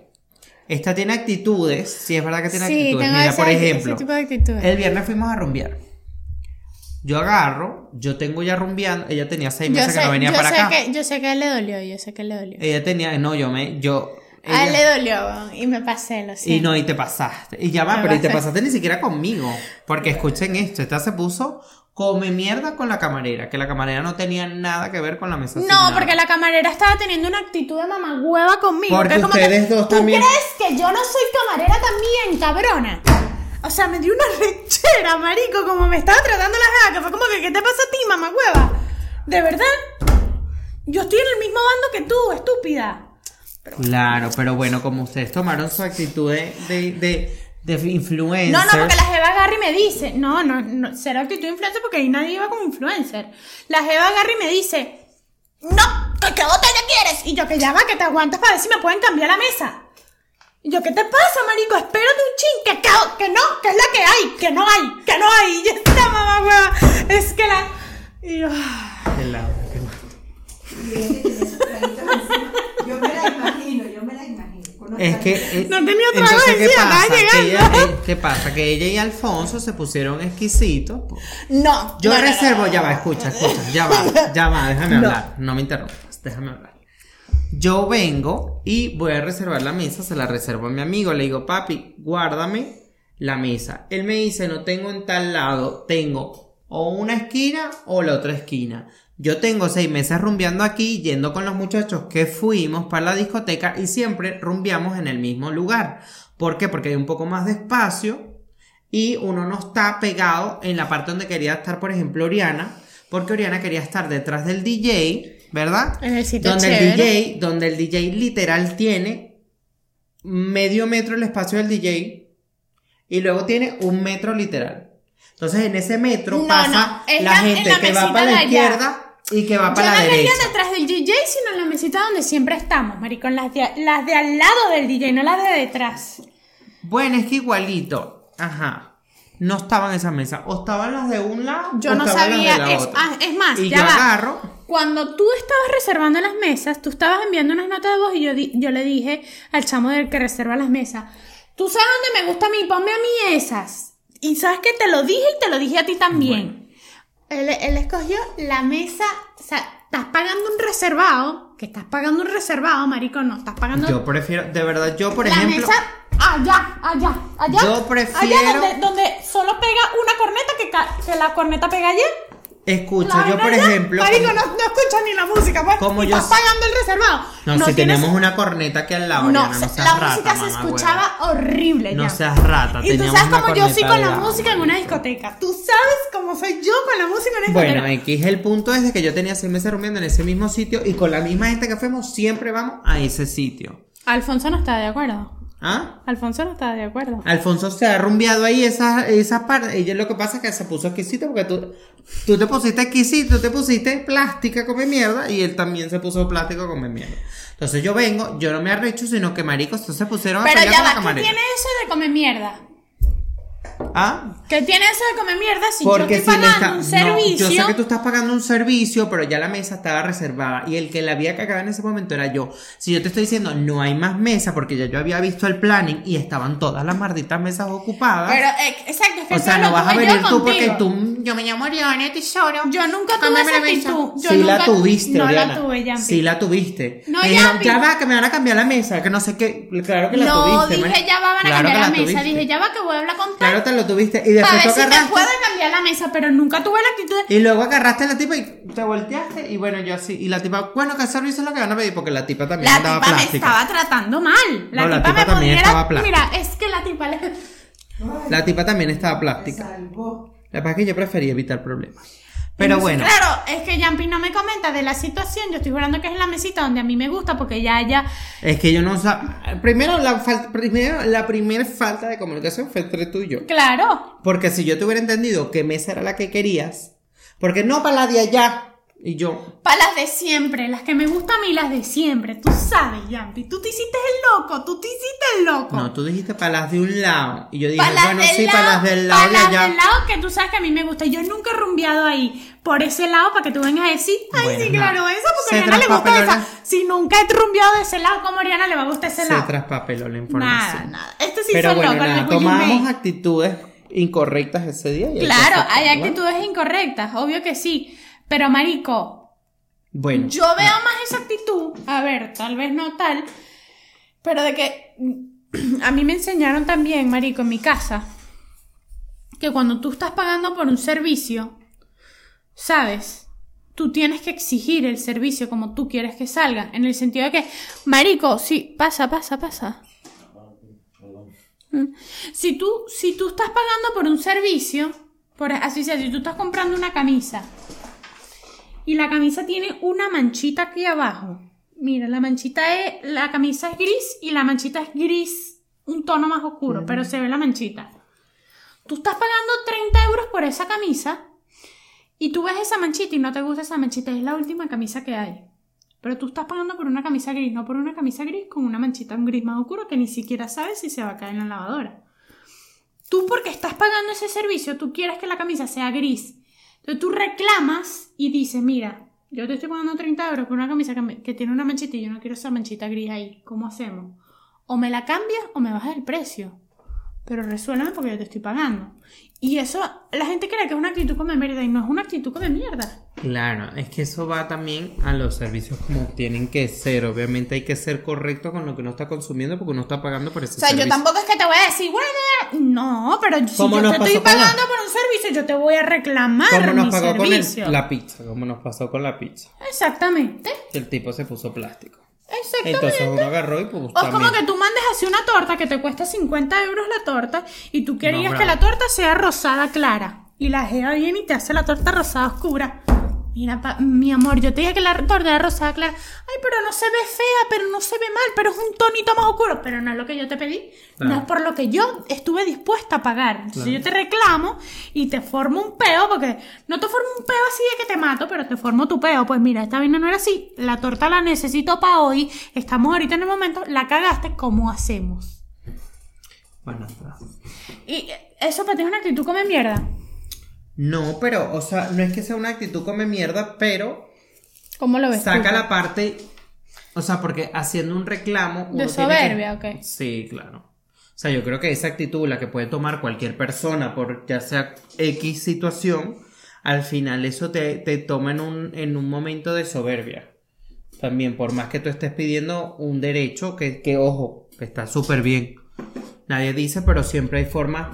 esta tiene actitudes. Sí, es verdad que tiene sí, actitudes. Mira, ese, por ese ejemplo, tipo de actitudes. el viernes fuimos a rumbear. Yo agarro, yo tengo ya rumbeando. Ella tenía seis meses sé, que no venía para sé acá. Que, yo sé que le dolió, yo sé que le dolió. Ella tenía, no, yo me, yo. a él ella- le dolió y me pasé, lo y siento. no, y te pasaste. Y ya va, pero y te pasaste ni siquiera conmigo. Porque escuchen esto, esta se puso come mierda con la camarera. Que la camarera no tenía nada que ver con la mesa. No, porque la camarera estaba teniendo una actitud de mamagüeva conmigo. Porque que es como ustedes que, dos ¿Tú también- crees que yo no soy camarera también, cabrona? O sea, me dio una rechera, marico, como me estaba tratando la que fue como que, ¿qué te pasa a ti, mamagüeva? ¿De verdad? Yo estoy en el mismo bando que tú, estúpida. Claro, pero bueno, como ustedes tomaron su actitud de, de, de, de influencer. No, no, porque la jeva agarra y me dice, no, no, no, cero actitud influencer porque ahí nadie iba como influencer. La jeva agarra y me dice, no, que qué botella quieres. Y yo, que ya va, que te aguantas para ver si me pueden cambiar la mesa. Y yo, ¿qué te pasa, marico? Espérate un chin, que, que, que no, que es la que hay, que no hay, que no hay. Y esta mamá, hueva, es que la... Y yo, ah. Qué lado, qué. Yo me la imagino, yo me la imagino. Es que. traguitos. eh, No tenía trago entonces, ¿qué pasa? estaba Que llegando. ella, eh, ¿Qué pasa? Que ella y Alfonso se pusieron exquisitos. po. no. Yo no, no, no, reservo, no, ya va, escucha, escucha, ya va, ya va, déjame No. hablar, no me interrumpas, déjame hablar. Yo vengo y voy a reservar la mesa, se la reservo a mi amigo, le digo, papi, guárdame la mesa. Él me dice, no tengo en tal lado, tengo o una esquina o la otra esquina. Yo tengo seis meses rumbeando aquí, yendo con los muchachos que fuimos para la discoteca y siempre rumbeamos en el mismo lugar. ¿Por qué? Porque hay un poco más de espacio y uno no está pegado en la parte donde quería estar, por ejemplo, Oriana, porque Oriana quería estar detrás del DJ, ¿verdad? En el sitio donde el. DJ, donde el DJ literal tiene medio metro el espacio del DJ y luego tiene un metro literal. Entonces en ese metro No, pasa no, la gente en la que va para la izquierda y que va Yo para no la derecha. detrás del DJ, sino en la mesita donde siempre estamos, maricón. Las de, las de al lado del DJ, no las de detrás. Bueno, es que igualito, ajá. No estaban en esa mesa, o estaban las de un lado, Yo o no estaban las de sabía. la Es, otra. ah, es más, y ya yo va. agarro, Cuando tú estabas reservando las mesas, tú estabas enviando unas notas de voz y yo, di- yo le dije al chamo del que reserva las mesas, tú sabes dónde me gusta a mí, ponme a mí esas. Y sabes que te lo dije y te lo dije a ti también. Él, él escogió la mesa, o sea, estás pagando un reservado, que estás pagando un reservado, marico, no, estás pagando yo prefiero, de verdad, yo por la ejemplo, mesa allá, allá, allá. Yo prefiero- Allá donde, donde solo pega una corneta, que, que la corneta pega allá. Escucha, La yo por ejemplo, Marico, como- no, no escuchas ni la música, pues. Como yo estás s- pagando el reservado. no, si tienes- tenemos una corneta aquí al lado, No, Oriana, no seas la rata, música se escuchaba horrible. No ya. seas rata, Y tú teníamos sabes como yo soy con la música en una discoteca. Tú sabes cómo soy yo con la música en una discoteca. Bueno, X, el punto es de que yo tenía seis meses rumbeando en ese mismo sitio y con la misma gente que fuimos, siempre vamos a ese sitio. Alfonso no está de acuerdo. ¿Ah? Alfonso no estaba de acuerdo. Alfonso se ha rumbeado ahí esa, esa parte. Ella lo que pasa es que se puso exquisito porque tú, tú te pusiste exquisito, tú te pusiste plástica come mierda y él también se puso plástico come mierda. Entonces yo vengo, yo no me arrecho, sino que maricos estos se pusieron a Pero ya va, ¿qué tiene eso de comer mierda? ¿Ah? ¿Qué tiene eso de comer mierda si Porque yo estoy si pagando está, un no, servicio? yo sé que tú estás pagando un servicio, pero ya la mesa estaba reservada y el que la había cagado en ese momento era yo. Si yo te estoy diciendo no hay más mesa porque ya yo había visto el planning y estaban todas las malditas mesas ocupadas. Pero, eh, exacto, es que o sea, no vas a venir tú porque tú yo me llamo Oriana Tesoro. Yo nunca tuve esa actitud. Yo sí nunca- la tuviste, No Oriana. la tuve, Yampi. Sí la tuviste. No, Me dijeron, ya va, que me van a cambiar la mesa, que no sé qué. Claro que la no, tuviste. dije man. ya va, van a Claro cambiar la, la mesa. Dije ya va que voy a hablar con tal. Claro lo tuviste. Y después tú si te agarraste. cambiar la mesa, pero nunca tuve la actitud de... Y luego agarraste a la tipa y te volteaste y bueno, yo así. Y la tipa, bueno, ¿qué servicio es lo que van a pedir? Porque la tipa también La andaba tipa me plástica. estaba tratando mal. La No, la tipa, me también estaba plástica. Mira, es que la tipa le... Ay, La tipa también estaba me plástica. salvó. La verdad es que yo prefería evitar problemas. Pero Entonces, bueno. Claro, es que Yampi no me comenta de la situación. Yo estoy jurando que es la mesita donde a mí me gusta porque ya ya. Es que yo no sab- Primero la, fal- primero, la primera falta de comunicación fue entre tú y yo. Claro. Porque si yo te hubiera entendido qué mesa era la que querías. Porque no para la de allá. Y yo. Para las de siempre, las que me gustan a mí, las de siempre. Tú sabes, Yampi. Tú te hiciste el loco, tú te hiciste el loco. No, tú dijiste para las de un lado. Y yo dije, las bueno, sí, para las del lado de las allá. del lado que tú sabes que a mí me gusta. Yo nunca he rumbeado ahí. Por ese lado, para que tú vengas a decir, ay, Bueno, sí, claro, eso, porque Se a Ariana le gusta esa. Si nunca he rumbeado de ese lado, ¿cómo a Ariana le va a gustar ese Se lado? traspapeló la Nada, información. nada. Esto sí Pero bueno, locos, nada, tomamos actitudes incorrectas ese día. y Claro, hay actitudes incorrectas, obvio que sí. Pero, marico, Bueno, yo veo más esa actitud, a ver, tal vez no tal, pero de que a mí me enseñaron también, marico, en mi casa, que cuando tú estás pagando por un servicio, ¿sabes? Tú tienes que exigir el servicio como tú quieres que salga, en el sentido de que, marico, sí, pasa, pasa, pasa. Mm. Si tú, si tú estás pagando por un servicio, por así sea, si tú estás comprando una camisa y la camisa tiene una manchita aquí abajo. Mira, la manchita es, la camisa es gris y la manchita es gris, un tono más oscuro, pero se ve la manchita. Tú estás pagando 30 euros por esa camisa y tú ves esa manchita y no te gusta esa manchita, es la última camisa que hay. Pero tú estás pagando por una camisa gris, no por una camisa gris con una manchita, un gris más oscuro que ni siquiera sabes si se va a caer en la lavadora. Tú porque estás pagando ese servicio, tú quieres que la camisa sea gris. Entonces tú reclamas y dices, mira, yo te estoy pagando 30 euros por una camisa que, que tiene una manchita y yo no quiero esa manchita gris ahí. ¿Cómo hacemos? O me la cambias o me bajas el precio. Pero resuélveme porque yo te estoy pagando. Y eso, la gente cree que es una actitud como de mierda y no es una actitud como de mierda. Claro, es que eso va también a los servicios como tienen que ser. Obviamente hay que ser correcto con lo que uno está consumiendo porque uno está pagando por ese O sea, yo servicio. tampoco es que te voy a decir, bueno, no, pero si ¿Cómo yo te estoy la- pagando por un servicio, yo te voy a reclamar Como nos mi pagó con el- servicio. la pizza, como nos pasó con la pizza. Exactamente. El tipo se puso plástico. Exactamente. Entonces uno agarró y pues O es como también- que tú mandes así una torta que te cuesta 50 euros la torta y tú querías No, que la torta sea rosada clara. Y la jeva viene y te hace la torta rosada oscura. Mira, pa- mi amor, yo te dije que la torta era rosada clara. Ay, pero no se ve fea, pero no se ve mal, pero es un tonito más oscuro. Pero no es lo que yo te pedí. No es por lo que yo estuve dispuesta a pagar. Entonces Claro. yo te reclamo y te formo un peo, porque no te formo un peo así de que te mato, pero te formo tu peo. Pues mira, esta vaina no era así. La torta la necesito para hoy. Estamos ahorita en el momento. La cagaste, ¿cómo hacemos? Bueno, está. Y eso para ti es una actitud come mierda. No, pero, o sea, no es que sea una actitud come mierda, pero ¿Cómo lo ves? saca tú? la parte, o sea, porque haciendo un reclamo... uno De tiene que- soberbia, ok. Sí, claro. O sea, yo creo que esa actitud, la que puede tomar cualquier persona por ya sea X situación, al final eso te, te toma en un, en un momento de soberbia. También, por más que tú estés pidiendo un derecho, que, que ojo, que está súper bien. Nadie dice, pero siempre hay formas,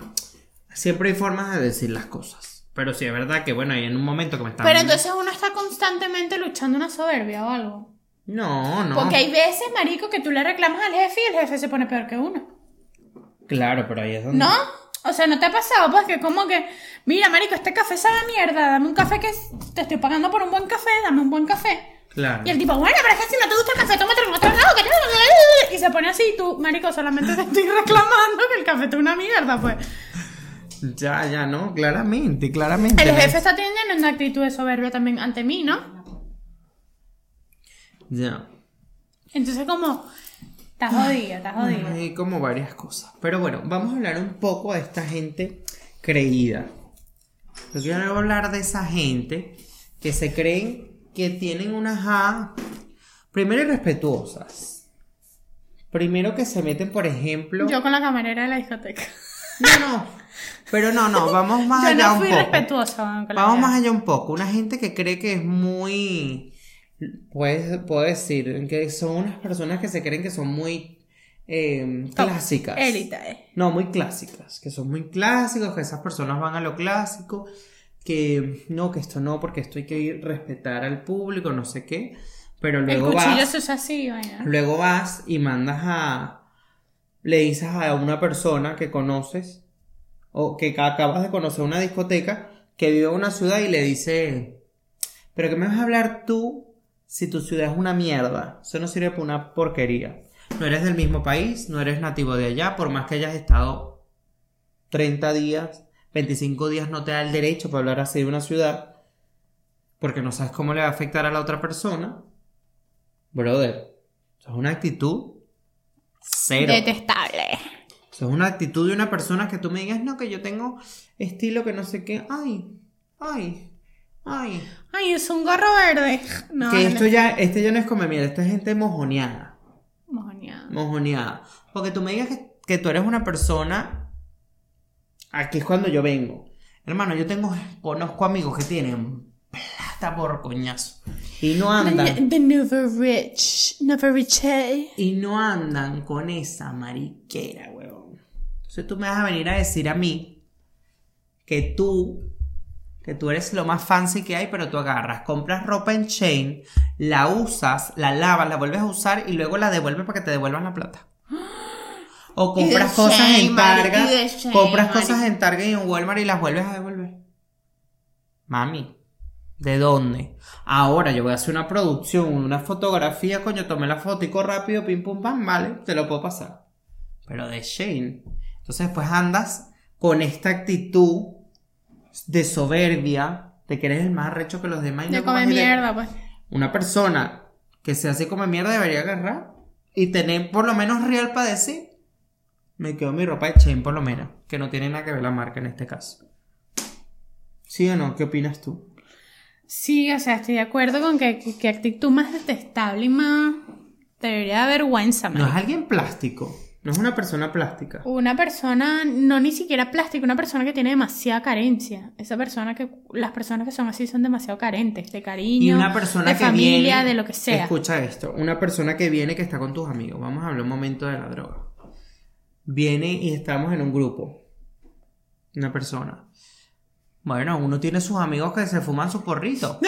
siempre hay formas de decir las cosas. Pero sí es verdad que, bueno, hay en un momento que me están... Pero entonces uno está constantemente luchando una soberbia o algo. No, no. Porque hay veces, marico, que tú le reclamas al jefe y el jefe se pone peor que uno. Claro, pero ahí es donde... ¿No? O sea, ¿no te ha pasado? Pues que como que, mira, marico, este café sabe a mierda, dame un café que te estoy pagando por un buen café, dame un buen café. Claro. Y el tipo, bueno, pero es que si no te gusta el café, tómate otro lado. que Y se pone así, y tú, marico, solamente te estoy reclamando que el café es una mierda, pues. Ya, ya, no, claramente, claramente. El jefe está teniendo una actitud de soberbia también ante mí, ¿no? Ya. Entonces, como, está jodida, está jodida. Hay como varias cosas. Pero bueno, vamos a hablar un poco de esta gente creída. Yo quiero hablar de esa gente que se creen que tienen unas A, primero irrespetuosas. Primero que se meten, por ejemplo. Yo con la camarera de la discoteca. No, no. Pero no, no, vamos más Yo allá no un fui poco. respetuosa con la Vamos más allá un poco. Una gente que cree que es muy. Puedes, puedo decir que son unas personas que se creen que son muy eh, clásicas. Élite. eh. No, muy clásicas. Que son muy clásicos, que esas personas van a lo clásico. Que no, que esto no, porque esto hay que ir- respetar al público, no sé qué. Pero El luego cuchillo vas. se usa así, vaina. Luego vas y mandas a. Le dices a una persona que conoces o que ca- acabas de conocer una discoteca que vive en una ciudad y le dice: ¿Pero qué me vas a hablar tú si tu ciudad es una mierda? Eso no sirve para una porquería. No eres del mismo país, no eres nativo de allá, por más que hayas estado 30 días, 25 días, no te da el derecho para hablar así de una ciudad porque no sabes cómo le va a afectar a la otra persona. Brother, es una actitud cero. Detestable. Es una actitud de una persona que tú me digas, no, que yo tengo estilo que no sé qué. Ay, ay, ay. Ay, es un gorro verde. No, que esto ya, este ya no es come mierda, esta es gente mojoneada. Mojoneado. Mojoneada. Porque tú me digas que, que tú eres una persona. Aquí es cuando yo vengo. Hermano, yo tengo, conozco amigos que tienen plata por coñazo. Y no andan. The never rich. Never rich. eh. Y no andan con esa mariquera, huevón. Entonces tú me vas a venir a decir a mí que tú, que tú eres lo más fancy que hay, pero tú agarras, compras ropa en chain, la usas, la lavas, la vuelves a usar y luego la devuelves para que te devuelvan la plata. O compras cosas en de Shein, compras mari. cosas en Target y en Walmart y las vuelves a devolver. Mami, ¿de dónde? Ahora yo voy a hacer una producción, una fotografía, coño, tomé la fotico rápido, pim pum pam, vale, te lo puedo pasar. Pero de Shane. Entonces después andas con esta actitud de soberbia, de que eres el más arrecho que los demás. y De no mierda, pues. Una persona que se hace come mierda debería agarrar y tener por lo menos real para decir. Me quedo mi ropa de Shane por lo menos, que no tiene nada que ver la marca en este caso. ¿Sí o no? ¿Qué opinas tú? Sí, o sea, estoy de acuerdo con que, que, que actitud más detestable y más. Debería de vergüenza, No es alguien plástico, no es una persona plástica. Una persona, no ni siquiera plástica, una persona que tiene demasiada carencia. Esa persona que, las personas que son así son demasiado carentes de cariño, Y una persona de que familia, viene, de lo que sea. Escucha esto, una persona que viene que está con tus amigos. Vamos a hablar un momento de la droga. Viene y estamos en un grupo. Una persona. Bueno, uno tiene sus amigos que se fuman su porrito.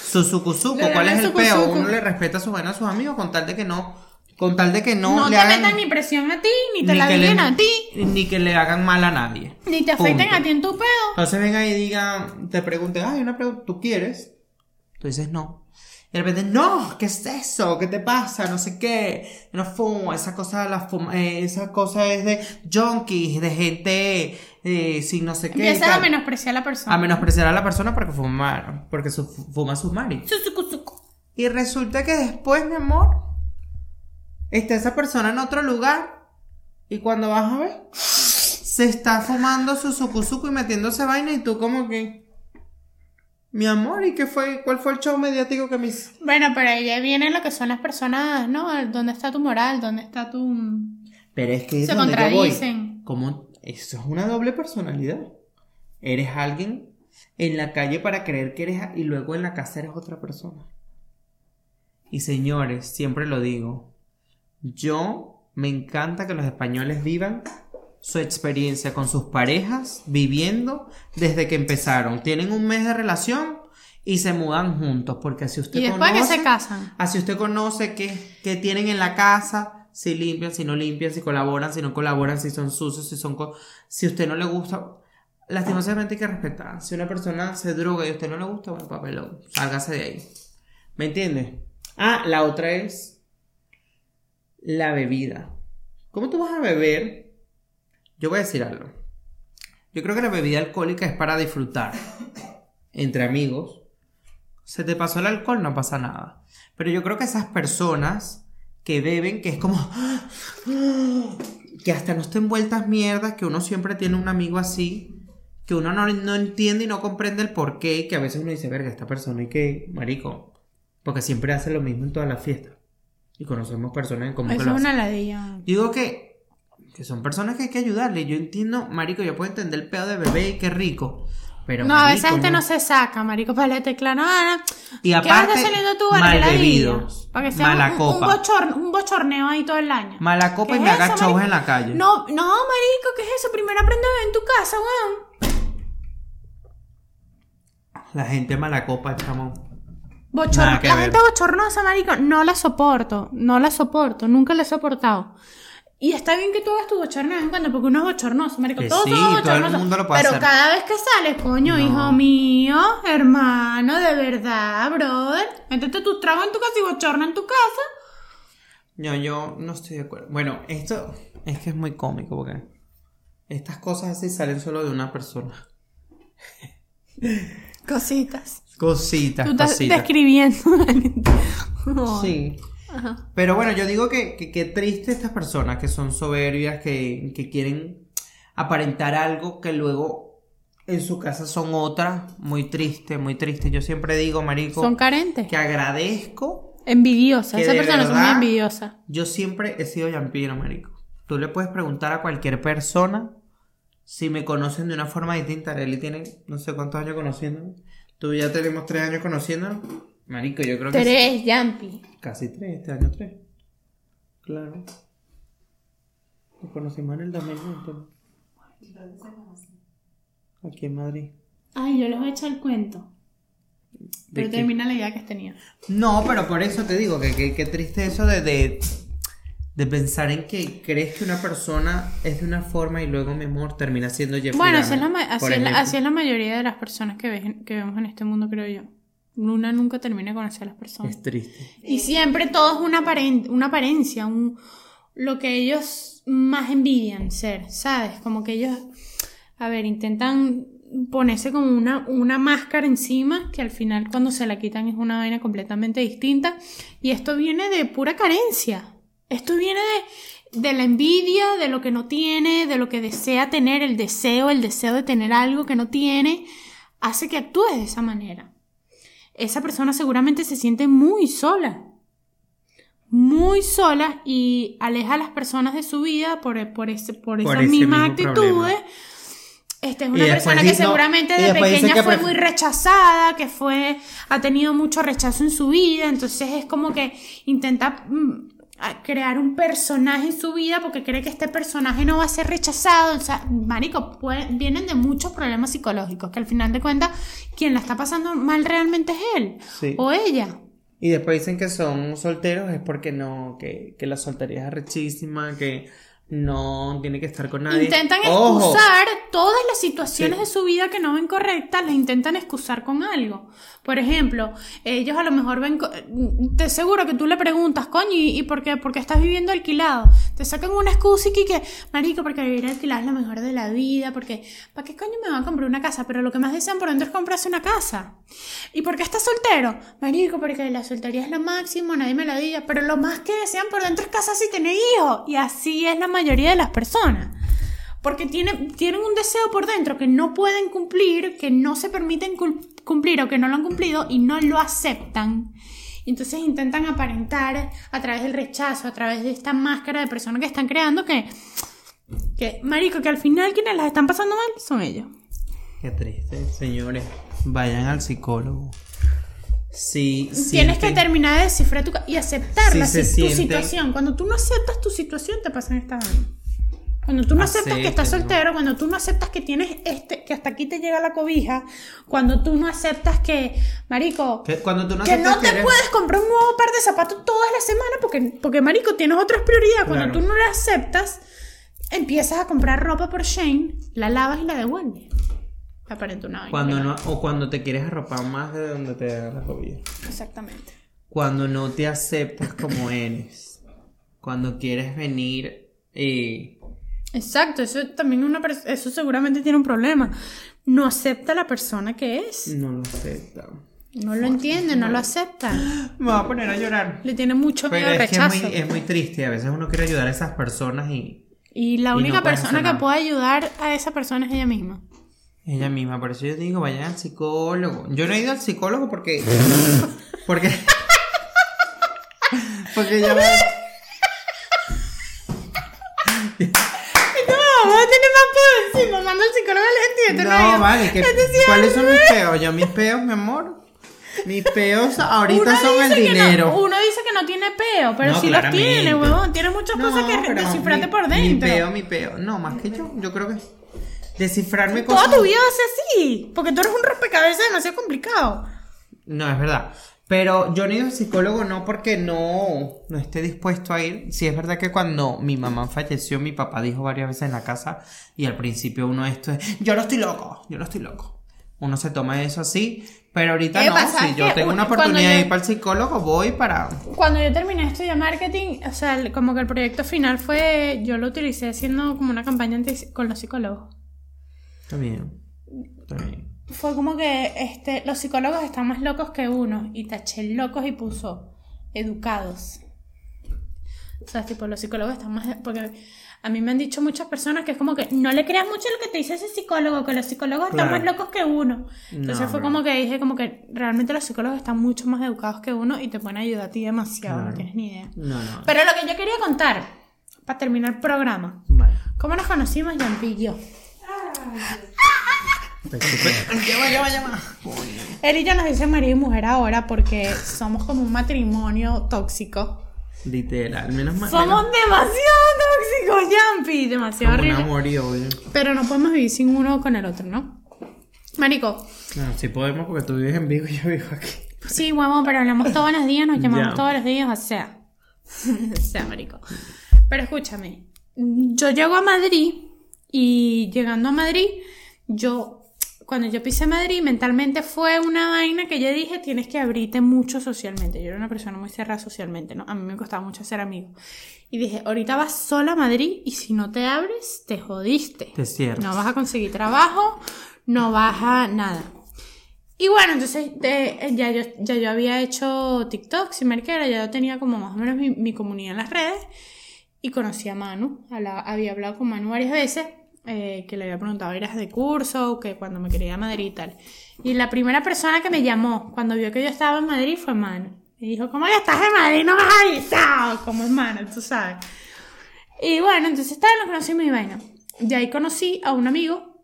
Su sucuzuco. Le ¿Cuál es el peo? Uno le respeta su vaina a sus amigos con tal de que no. Con tal de que no, No, le te hagan. metan ni presión a ti, ni te ni la digan a ti, Ni que le hagan mal a nadie. ni te afecten Punto. a ti en tu pedo. Entonces venga y diga, te pregunte, ay, una pregunta, ¿tú quieres? Tú dices no. Y de repente, no, ¿qué es eso? ¿Qué te pasa? No sé qué. No fumo, esa cosa, la fuma- eh, esa cosa es de junkies, de gente eh, sin no sé qué. y Empiezas a menospreciar a la persona. A menospreciar a la persona porque fuma, porque su- fuma sus maris. Suzuku, suku. Y resulta que después, mi amor, está esa persona en otro lugar. Y cuando vas a ver, se está fumando su sucuzuco y metiéndose vaina. Y tú, como que. Mi amor, ¿y qué fue? ¿Cuál fue el show mediático que me hizo? Bueno, pero ahí ya viene lo que son las personas, ¿no? ¿Dónde está tu moral? ¿Dónde está tu...? Pero es que es Se donde yo voy. contradicen. Como eso es una doble personalidad. Eres alguien en la calle para creer que eres y luego en la casa eres otra persona. Y señores, siempre lo digo. Yo me encanta que los españoles vivan su experiencia con sus parejas viviendo desde que empezaron. Tienen un mes de relación y se mudan juntos porque así usted Y después que se casan. Así usted conoce qué, qué tienen en la casa, si limpian, si no limpian, si colaboran, si no colaboran, si son sucios, si son... si usted no le gusta... Lastimosamente hay que respetar. Si una persona se droga y a usted no le gusta, bueno, papelón, sálgase de ahí. ¿Me entiendes? Ah, la otra es la bebida. ¿Cómo tú vas a beber? Yo voy a decir algo. Yo creo que la bebida alcohólica es para disfrutar entre amigos. Se te pasó el alcohol, no pasa nada. Pero yo creo que esas personas que beben, que es como que hasta no estén vueltas mierdas, que uno siempre tiene un amigo así, que uno no, no entiende y no comprende el por qué, y que a veces uno dice, verga, esta persona y que, marico, porque siempre hace lo mismo en todas las fiestas. Y conocemos personas en común que Eso lo es una ladilla. Digo que, que son personas que hay que ayudarle. Yo entiendo, marico, yo puedo entender el pedo de bebé y qué rico. Pero, No, a veces gente no se saca, marico, para la tecla. No, no. Y ¿Qué aparte, vas saliendo tú, mal qué bebidos, Para que sea mala un, copa. Un, bochorn- un bochorneo ahí todo el año. Mala copa ¿Qué y es me haga eso, shows en la calle. No, no, marico, ¿qué es eso? Primero aprende en tu casa, weón. La gente mala copa, chamo. Bochorno- la gente bochornosa, marico, no la soporto. No la soporto. Nunca la he soportado. Y está bien que tú hagas tu bochorno de vez en cuando, porque uno es bochornoso, marico. Que Todos sí, somos todo el bochornosos. mundo lo puede Pero hacer. cada vez que sales, coño, No. hijo mío, hermano, de verdad, brother. Métete tus tragos en tu casa y bochorna en tu casa. Yo, yo no estoy de acuerdo. Bueno, esto es que es muy cómico porque estas cosas así salen solo de una persona. Cositas. Cositas, Tú estás cositas. describiendo. Sí. Ajá. Pero bueno, yo digo que, que, que triste estas personas que son soberbias, que, que quieren aparentar algo que luego en su casa son otra. Muy triste, muy triste. Yo siempre digo, marico, Son carentes. que agradezco. Envidiosas. Que Esas personas son muy envidiosas. Yo siempre he sido yampiro, marico. Tú le puedes preguntar a cualquier persona si me conocen de una forma distinta. Eli tiene no sé cuántos años conociéndome. Tú ya tenemos tres años conociéndonos. Marico, yo creo que sí. Tres, Yampi. Casi tres, este año tres. Claro. Nos conocimos en el 2020. ¿no? Aquí en Madrid. Ay, yo les voy a echar el cuento. ¿De Pero qué? termina la idea que tenía. No, pero por eso te digo que que triste eso de, de, de pensar en que crees que una persona es de una forma y luego, mi amor, termina siendo Jeffrey Bueno, Dahmer, así es, la, así, es la, así es la mayoría de las personas que, que vemos en este mundo, creo yo. Una nunca termina de conocer a las personas. Es triste. Y siempre todo es una, aparen- una apariencia, un, lo que ellos más envidian ser, ¿sabes? Como que ellos, a ver, intentan ponerse como una, una máscara encima que al final cuando se la quitan es una vaina completamente distinta. Y esto viene de pura carencia. Esto viene de, de la envidia, de lo que no tiene, de lo que desea tener, el deseo, el deseo de tener algo que no tiene, hace que actúes de esa manera esa persona seguramente se siente muy sola. Muy sola y aleja a las personas de su vida por, por, ese, por, Por esas mismas actitudes. Este es una persona que seguramente de pequeña que fue muy rechazada, que fue, ha tenido mucho rechazo en su vida, entonces es como que intenta mm, a- crear un personaje en su vida porque cree que este personaje no va a ser rechazado. O sea, marico, vienen de muchos problemas psicológicos que al final de cuentas quien la está pasando mal realmente es él Sí. o ella. Y después dicen que son solteros es porque no, que, que la soltería es arrechísima, que no tiene que estar con nadie. Intentan Ojo, excusar todas las situaciones Sí. de su vida que no ven correctas, las intentan excusar con algo. Por ejemplo, ellos a lo mejor ven, te seguro que tú le preguntas, coño, ¿y, y por qué? Estás viviendo alquilado. Te sacan una excusa y que, marico, porque vivir alquilado es lo mejor de la vida, porque, ¿para qué coño me van a comprar una casa? Pero lo que más desean por dentro es comprarse una casa. ¿Y por qué estás soltero? Marico, porque la soltería es lo máximo, nadie me lo diga, pero lo más que desean por dentro es casarse y tener hijos. Y así es la mayoría de las personas. Porque tienen, tienen un deseo por dentro que no pueden cumplir, que no se permiten cumplir o que no lo han cumplido y no lo aceptan. Entonces intentan aparentar a través del rechazo, a través de esta máscara de persona que están creando que, que, marico, que al final quienes las están pasando mal son ellos. Qué triste, señores. Vayan al psicólogo. Sí, Tienes que terminar de descifrar tu, y se si- tu siente- situación. Cuando tú no aceptas tu situación, te pasan estas vainas. Cuando tú no aceptas que estás soltero, cuando tú no aceptas que tienes este, que hasta aquí te llega la cobija, cuando tú no aceptas que, marico, Que cuando tú no que que te eres- puedes comprar un nuevo par de zapatos todas las semanas porque, porque marico, tienes otras prioridades. Cuando Claro. tú no la aceptas, empiezas a comprar ropa por Shane, la lavas y la devuelves. Aparenta una Cuando no, o cuando te quieres arropar más de donde te da la cobilla. Exactamente. cuando no te aceptas como eres. Cuando quieres venir y... Exacto, eso también una eso seguramente tiene un problema. No acepta a la persona que es. No lo aceptas. No lo entiende, no lo acepta. Me voy a poner a llorar. Le tiene mucho miedo al es que es rechazo. muy, es muy triste. A veces uno quiere ayudar a esas personas y Y la Y no única persona que puede ayudar a esa persona es ella misma. ella misma. Por eso yo digo, vayan al psicólogo. Yo no he ido al psicólogo porque... Porque... Porque yo... No, vamos a tener pedo encima. Manda al psicólogo a la gente y este No, vale, que, ¿cuáles son mis peos? Yo mis peos, mi amor. Mis peos ahorita Uno son el dinero. no- uno dice que no tiene peo, pero No, sí los tiene, huevón. Tiene muchas No, cosas que descifrarte mi- por Mi dentro. peo, mi peo. No, más que yo. Yo creo que descifrarme Toda cosas. tu vida va a ser así. Porque tú eres un rompecabezas demasiado complicado. No, es verdad. Pero yo no he ido al psicólogo no porque no, no esté dispuesto a ir. Sí es verdad que cuando mi mamá falleció, mi papá dijo varias veces en la casa y al principio uno esto es, yo no estoy loco, yo no estoy loco. Uno se toma eso así, pero ahorita no, pasa si yo tengo un- una oportunidad de ir para el psicólogo, voy para... Cuando yo terminé de estudiar marketing, o sea, como que el proyecto final fue, yo lo utilicé haciendo como una campaña con los psicólogos. Está bien. Está bien. Fue como que este, los psicólogos están más locos que uno. Y taché locos y puso educados. O sea, tipo, los psicólogos están más. Porque a mí me han dicho muchas personas que es como que no le creas mucho lo que te dice ese psicólogo, que los psicólogos están Claro. más locos que uno. Entonces No, fue bro. como que dije, como que realmente los psicólogos están mucho más educados que uno y te pueden ayudar a ti demasiado, no Claro. tienes ni idea. No, no. Pero lo que yo quería contar, para terminar el programa, Vale. ¿cómo nos conocimos, Yampi y yo? Llama, llama, llama. Él y yo nos dicen marido y mujer ahora porque somos como un matrimonio tóxico. Literal, menos mal. Somos demasiado tóxicos, Yampi. Demasiado como un horrible. amor y odio. Pero no podemos vivir sin uno con el otro, ¿no? Marico, No, sí podemos porque tú vives en Vigo y yo vivo aquí. sí, huevón, pero hablamos todos los días, nos llamamos todos los días, o sea. o sea, marico. Pero escúchame, yo llego a Madrid y llegando a Madrid, yo, cuando yo pisé Madrid, mentalmente fue una vaina que yo dije, tienes que abrirte mucho socialmente. Yo era una persona muy cerrada socialmente, ¿no? A mí me costaba mucho ser amigo. Y dije, ahorita vas sola a Madrid y si no te abres, te jodiste. Te cierras. No vas a conseguir trabajo, no vas a nada. Y bueno, entonces de- ya, yo, ya yo había hecho TikTok, si me ya yo tenía como más o menos mi, mi comunidad en las redes y conocí a Manu, a la- había hablado con Manu varias veces, eh, que le había preguntado eras de curso, que cuando me quería ir a Madrid y tal. Y la primera persona que me llamó cuando vio que yo estaba en Madrid fue Manu. Y dijo, ¿cómo que estás en Madrid? No me has avisado, como es Manu, tú sabes. Y bueno, entonces estaba, lo conocí mi vaina. De ahí conocí a un amigo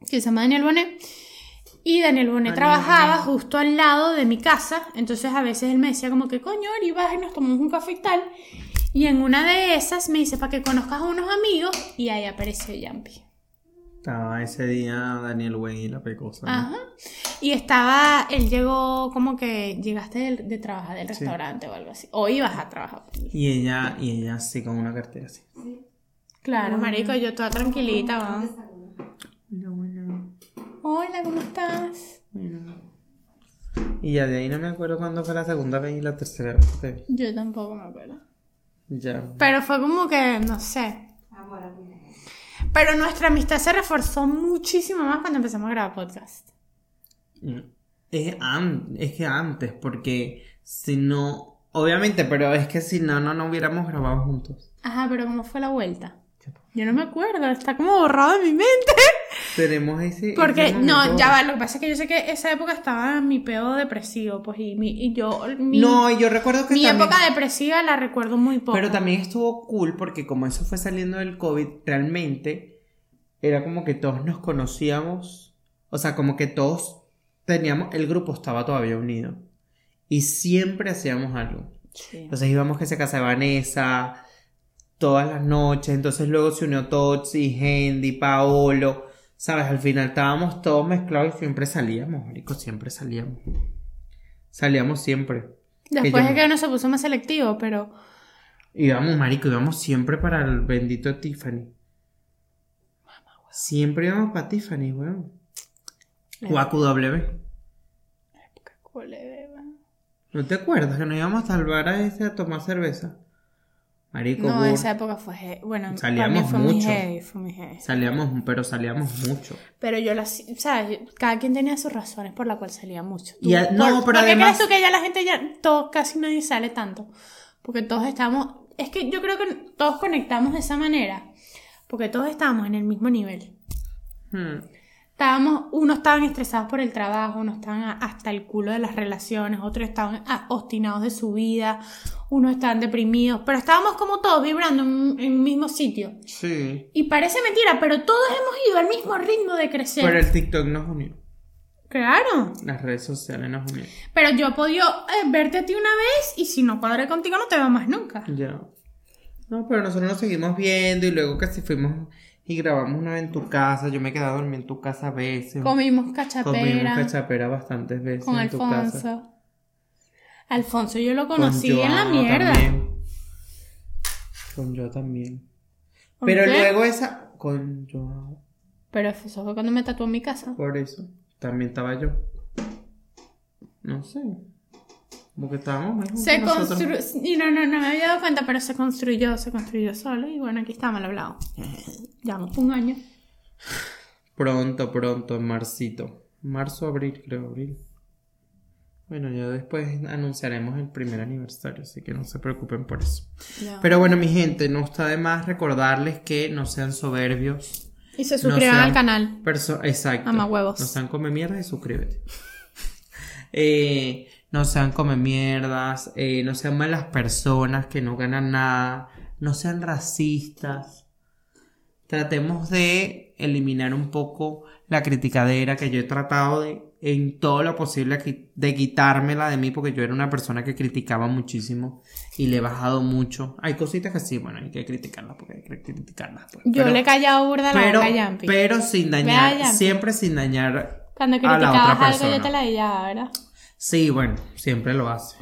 que se llama Daniel Bonet. Y Daniel Bonet trabajaba justo al lado de mi casa. Entonces a veces él me decía como que, coño, Ari, vas y nos tomamos un café y tal. Y en una de esas me dice, para que conozcas a unos amigos. Y ahí apareció Yampi. Estaba ese día Daniel Wayne y la pecosa. ¿no? Ajá. Y estaba, él llegó como que llegaste de, de trabajar del restaurante o algo así. O ibas a trabajar. Y ella, y ella así con una cartera así. Claro, marico, yo toda tranquilita, ¿va? Hola, ¿cómo estás? bueno. Y ya de ahí no me acuerdo cuándo fue la segunda vez y la tercera vez que te vi. Yo tampoco me acuerdo. Ya. Pero fue como que, no sé. Pero nuestra amistad se reforzó muchísimo más cuando empezamos a grabar podcast. Mm. Es, an- es que antes, porque si no, obviamente, pero es que si no, no, no hubiéramos grabado juntos. Ajá, pero ¿cómo fue la vuelta? Yo no me acuerdo, está como borrado de mi mente. Tenemos ese. Porque, ese no, ya va, lo que pasa es que yo sé que esa época estaba en mi pedo depresivo, pues, y, mi, y yo, mi, No, y yo recuerdo que mi también- época depresiva la recuerdo muy poco. Pero también estuvo cool porque como eso fue saliendo del COVID, realmente era como que todos nos conocíamos, o sea, como que todos teníamos, el grupo estaba todavía unido y siempre hacíamos algo. Sí. Entonces íbamos que se casa de Vanessa todas las noches, entonces luego se unió Totsi, Hendy, Paolo, sabes, al final estábamos todos mezclados y siempre salíamos, marico, siempre salíamos. Salíamos siempre. Después es que uno se puso más selectivo, pero Íbamos, marico, íbamos siempre para el bendito Tiffany. Siempre íbamos para Tiffany, weón. O a QW. ¿No te acuerdas que nos íbamos al bar a ese a tomar cerveza? Marico, No, esa época fue. Bueno, Salíamos fue mucho. heavy, fue muy heavy. Salíamos, pero salíamos mucho. Pero yo las, ¿sabes? Cada quien tenía sus razones por las cuales salía mucho. Y a- no, ¿por, pero ¿por qué además- crees tú que ya la gente ya, todo, casi nadie sale tanto? Porque todos estamos, es que yo creo que todos conectamos de esa manera, porque todos estábamos en el mismo nivel. Hmm. Estábamos, unos estaban estresados por el trabajo, unos estaban hasta el culo de las relaciones, otros estaban a- obstinados de su vida, unos estaban deprimidos, pero estábamos como todos vibrando en, en un mismo sitio. Sí. Y parece mentira, pero todos hemos ido al mismo ritmo de crecer. Pero el TikTok nos unió. Claro. Las redes sociales nos unieron. Pero yo he podido eh, verte a ti una vez y si no cuadré contigo no te veo más nunca. Ya. No, pero nosotros nos seguimos viendo y luego casi fuimos y grabamos una vez en tu casa. Yo me he quedado dormir en tu casa a veces. Comimos Comimos cachapera cachapera bastantes veces con en tu casa. Alfonso. Alfonso yo lo Con conocí en la mierda. también. Con yo también. ¿Por Pero qué? luego esa. Con yo. Pero eso fue cuando me tatuó en mi casa. Por eso. También estaba yo. No sé. Porque estábamos muy juntos Se construyó. Y no, no, no me había dado cuenta, pero se construyó, se construyó solo. Y bueno, aquí está mal hablado. Llevamos un año. Pronto, pronto, en marcito. Marzo, abril, creo, abril. Bueno, ya después anunciaremos el primer aniversario, así que no se preocupen por eso. Pero bueno, mi gente, no está de más recordarles que no sean soberbios. Y se suscriban al canal. Exacto. Mamá huevos. No sean come mierdas y suscríbete. Eh, no sean come mierdas, eh, no sean malas personas que no ganan nada, no sean racistas. Tratemos de eliminar un poco la criticadera que yo he tratado de, en todo lo posible, de quitármela de mí, porque yo era una persona que criticaba muchísimo y le he bajado mucho. Hay cositas que sí, bueno, hay que criticarlas porque hay que criticarlas. pues. Yo Pero- le he callado burda la pero, boca a Yampi. pero sin dañar, siempre sin dañar Cuando a la otra criticabas algo persona. yo te la dillaba, ¿verdad? Sí, bueno, siempre lo hace.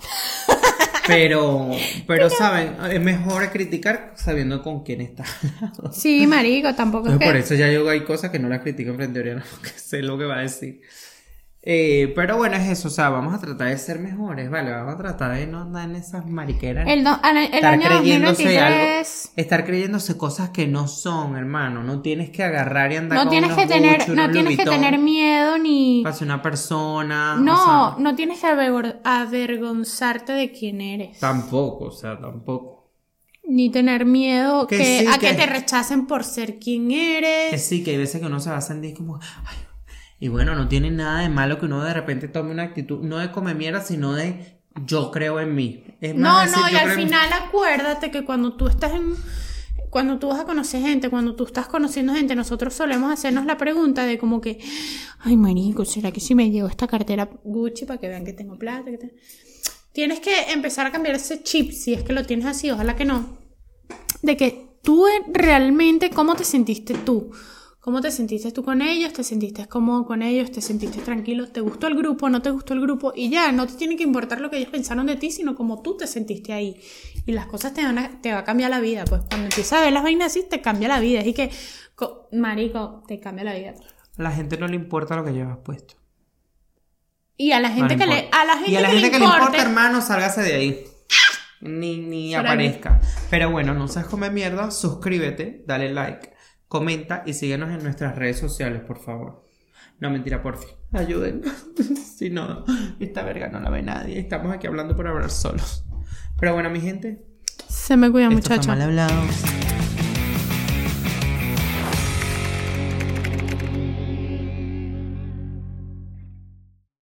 Pero, pero saben, es mejor criticar sabiendo con quién está. Sí, marico, tampoco es que... por eso ya yo hay cosas que no las critico en frente a Oriana, porque sé lo que va a decir. Eh, pero bueno, es eso, o sea, vamos a tratar de ser mejores, ¿vale? Vamos a tratar de no andar en esas mariqueras. El, do- el estar año creyéndose 2023... estar creyéndose cosas que no son, hermano. No tienes que agarrar y andar No con tienes que tener, no tienes que tener miedo ni... hacia una persona. No, o sea, no tienes que avergonzarte de quién eres. Tampoco, o sea, tampoco. Ni tener miedo Que que, sí, a que... que- te rechacen por ser quien eres. Que sí, que hay veces que uno se va a sentir como. "Ay". Y bueno, no tiene nada de malo que uno de repente tome una actitud, no de come mierda, sino de yo creo en mí. Es No, más no, decir, y al final acuérdate que cuando tú estás en... Cuando tú vas a conocer gente, cuando tú estás conociendo gente, nosotros solemos hacernos la pregunta de como que, ay, marico, ¿será que si me llevo esta cartera Gucci para que vean que tengo plata? que te-?" Tienes que empezar a cambiar ese chip, si es que lo tienes así, ojalá que no, de que tú realmente, ¿cómo te sentiste tú? ¿Cómo te sentiste tú con ellos? ¿Te sentiste cómodo con ellos? ¿Te sentiste tranquilo? ¿Te gustó el grupo? ¿No te gustó el grupo? Y ya, no te tiene que importar lo que ellos pensaron de ti, sino cómo tú te sentiste ahí. Y las cosas te van a, te va a cambiar la vida. Pues cuando empiezas a ver las vainas así, te cambia la vida. Así que, co- marico, te cambia la vida. A la gente no le importa lo que llevas puesto. Y a la No gente le que le, importa. a la gente, y a la que, gente le que le importe, importa, hermano, sálgase de ahí. Ni, ni ahí. aparezca. Pero bueno, no seas come mierda, suscríbete, dale like, comenta y síguenos en nuestras redes sociales, por favor. No, mentira, por fin. Ayúdennos. si no, esta verga no la ve nadie. Estamos aquí hablando por hablar solos. Pero bueno, mi gente. Se me cuida, esto fue muchacho. mal hablado.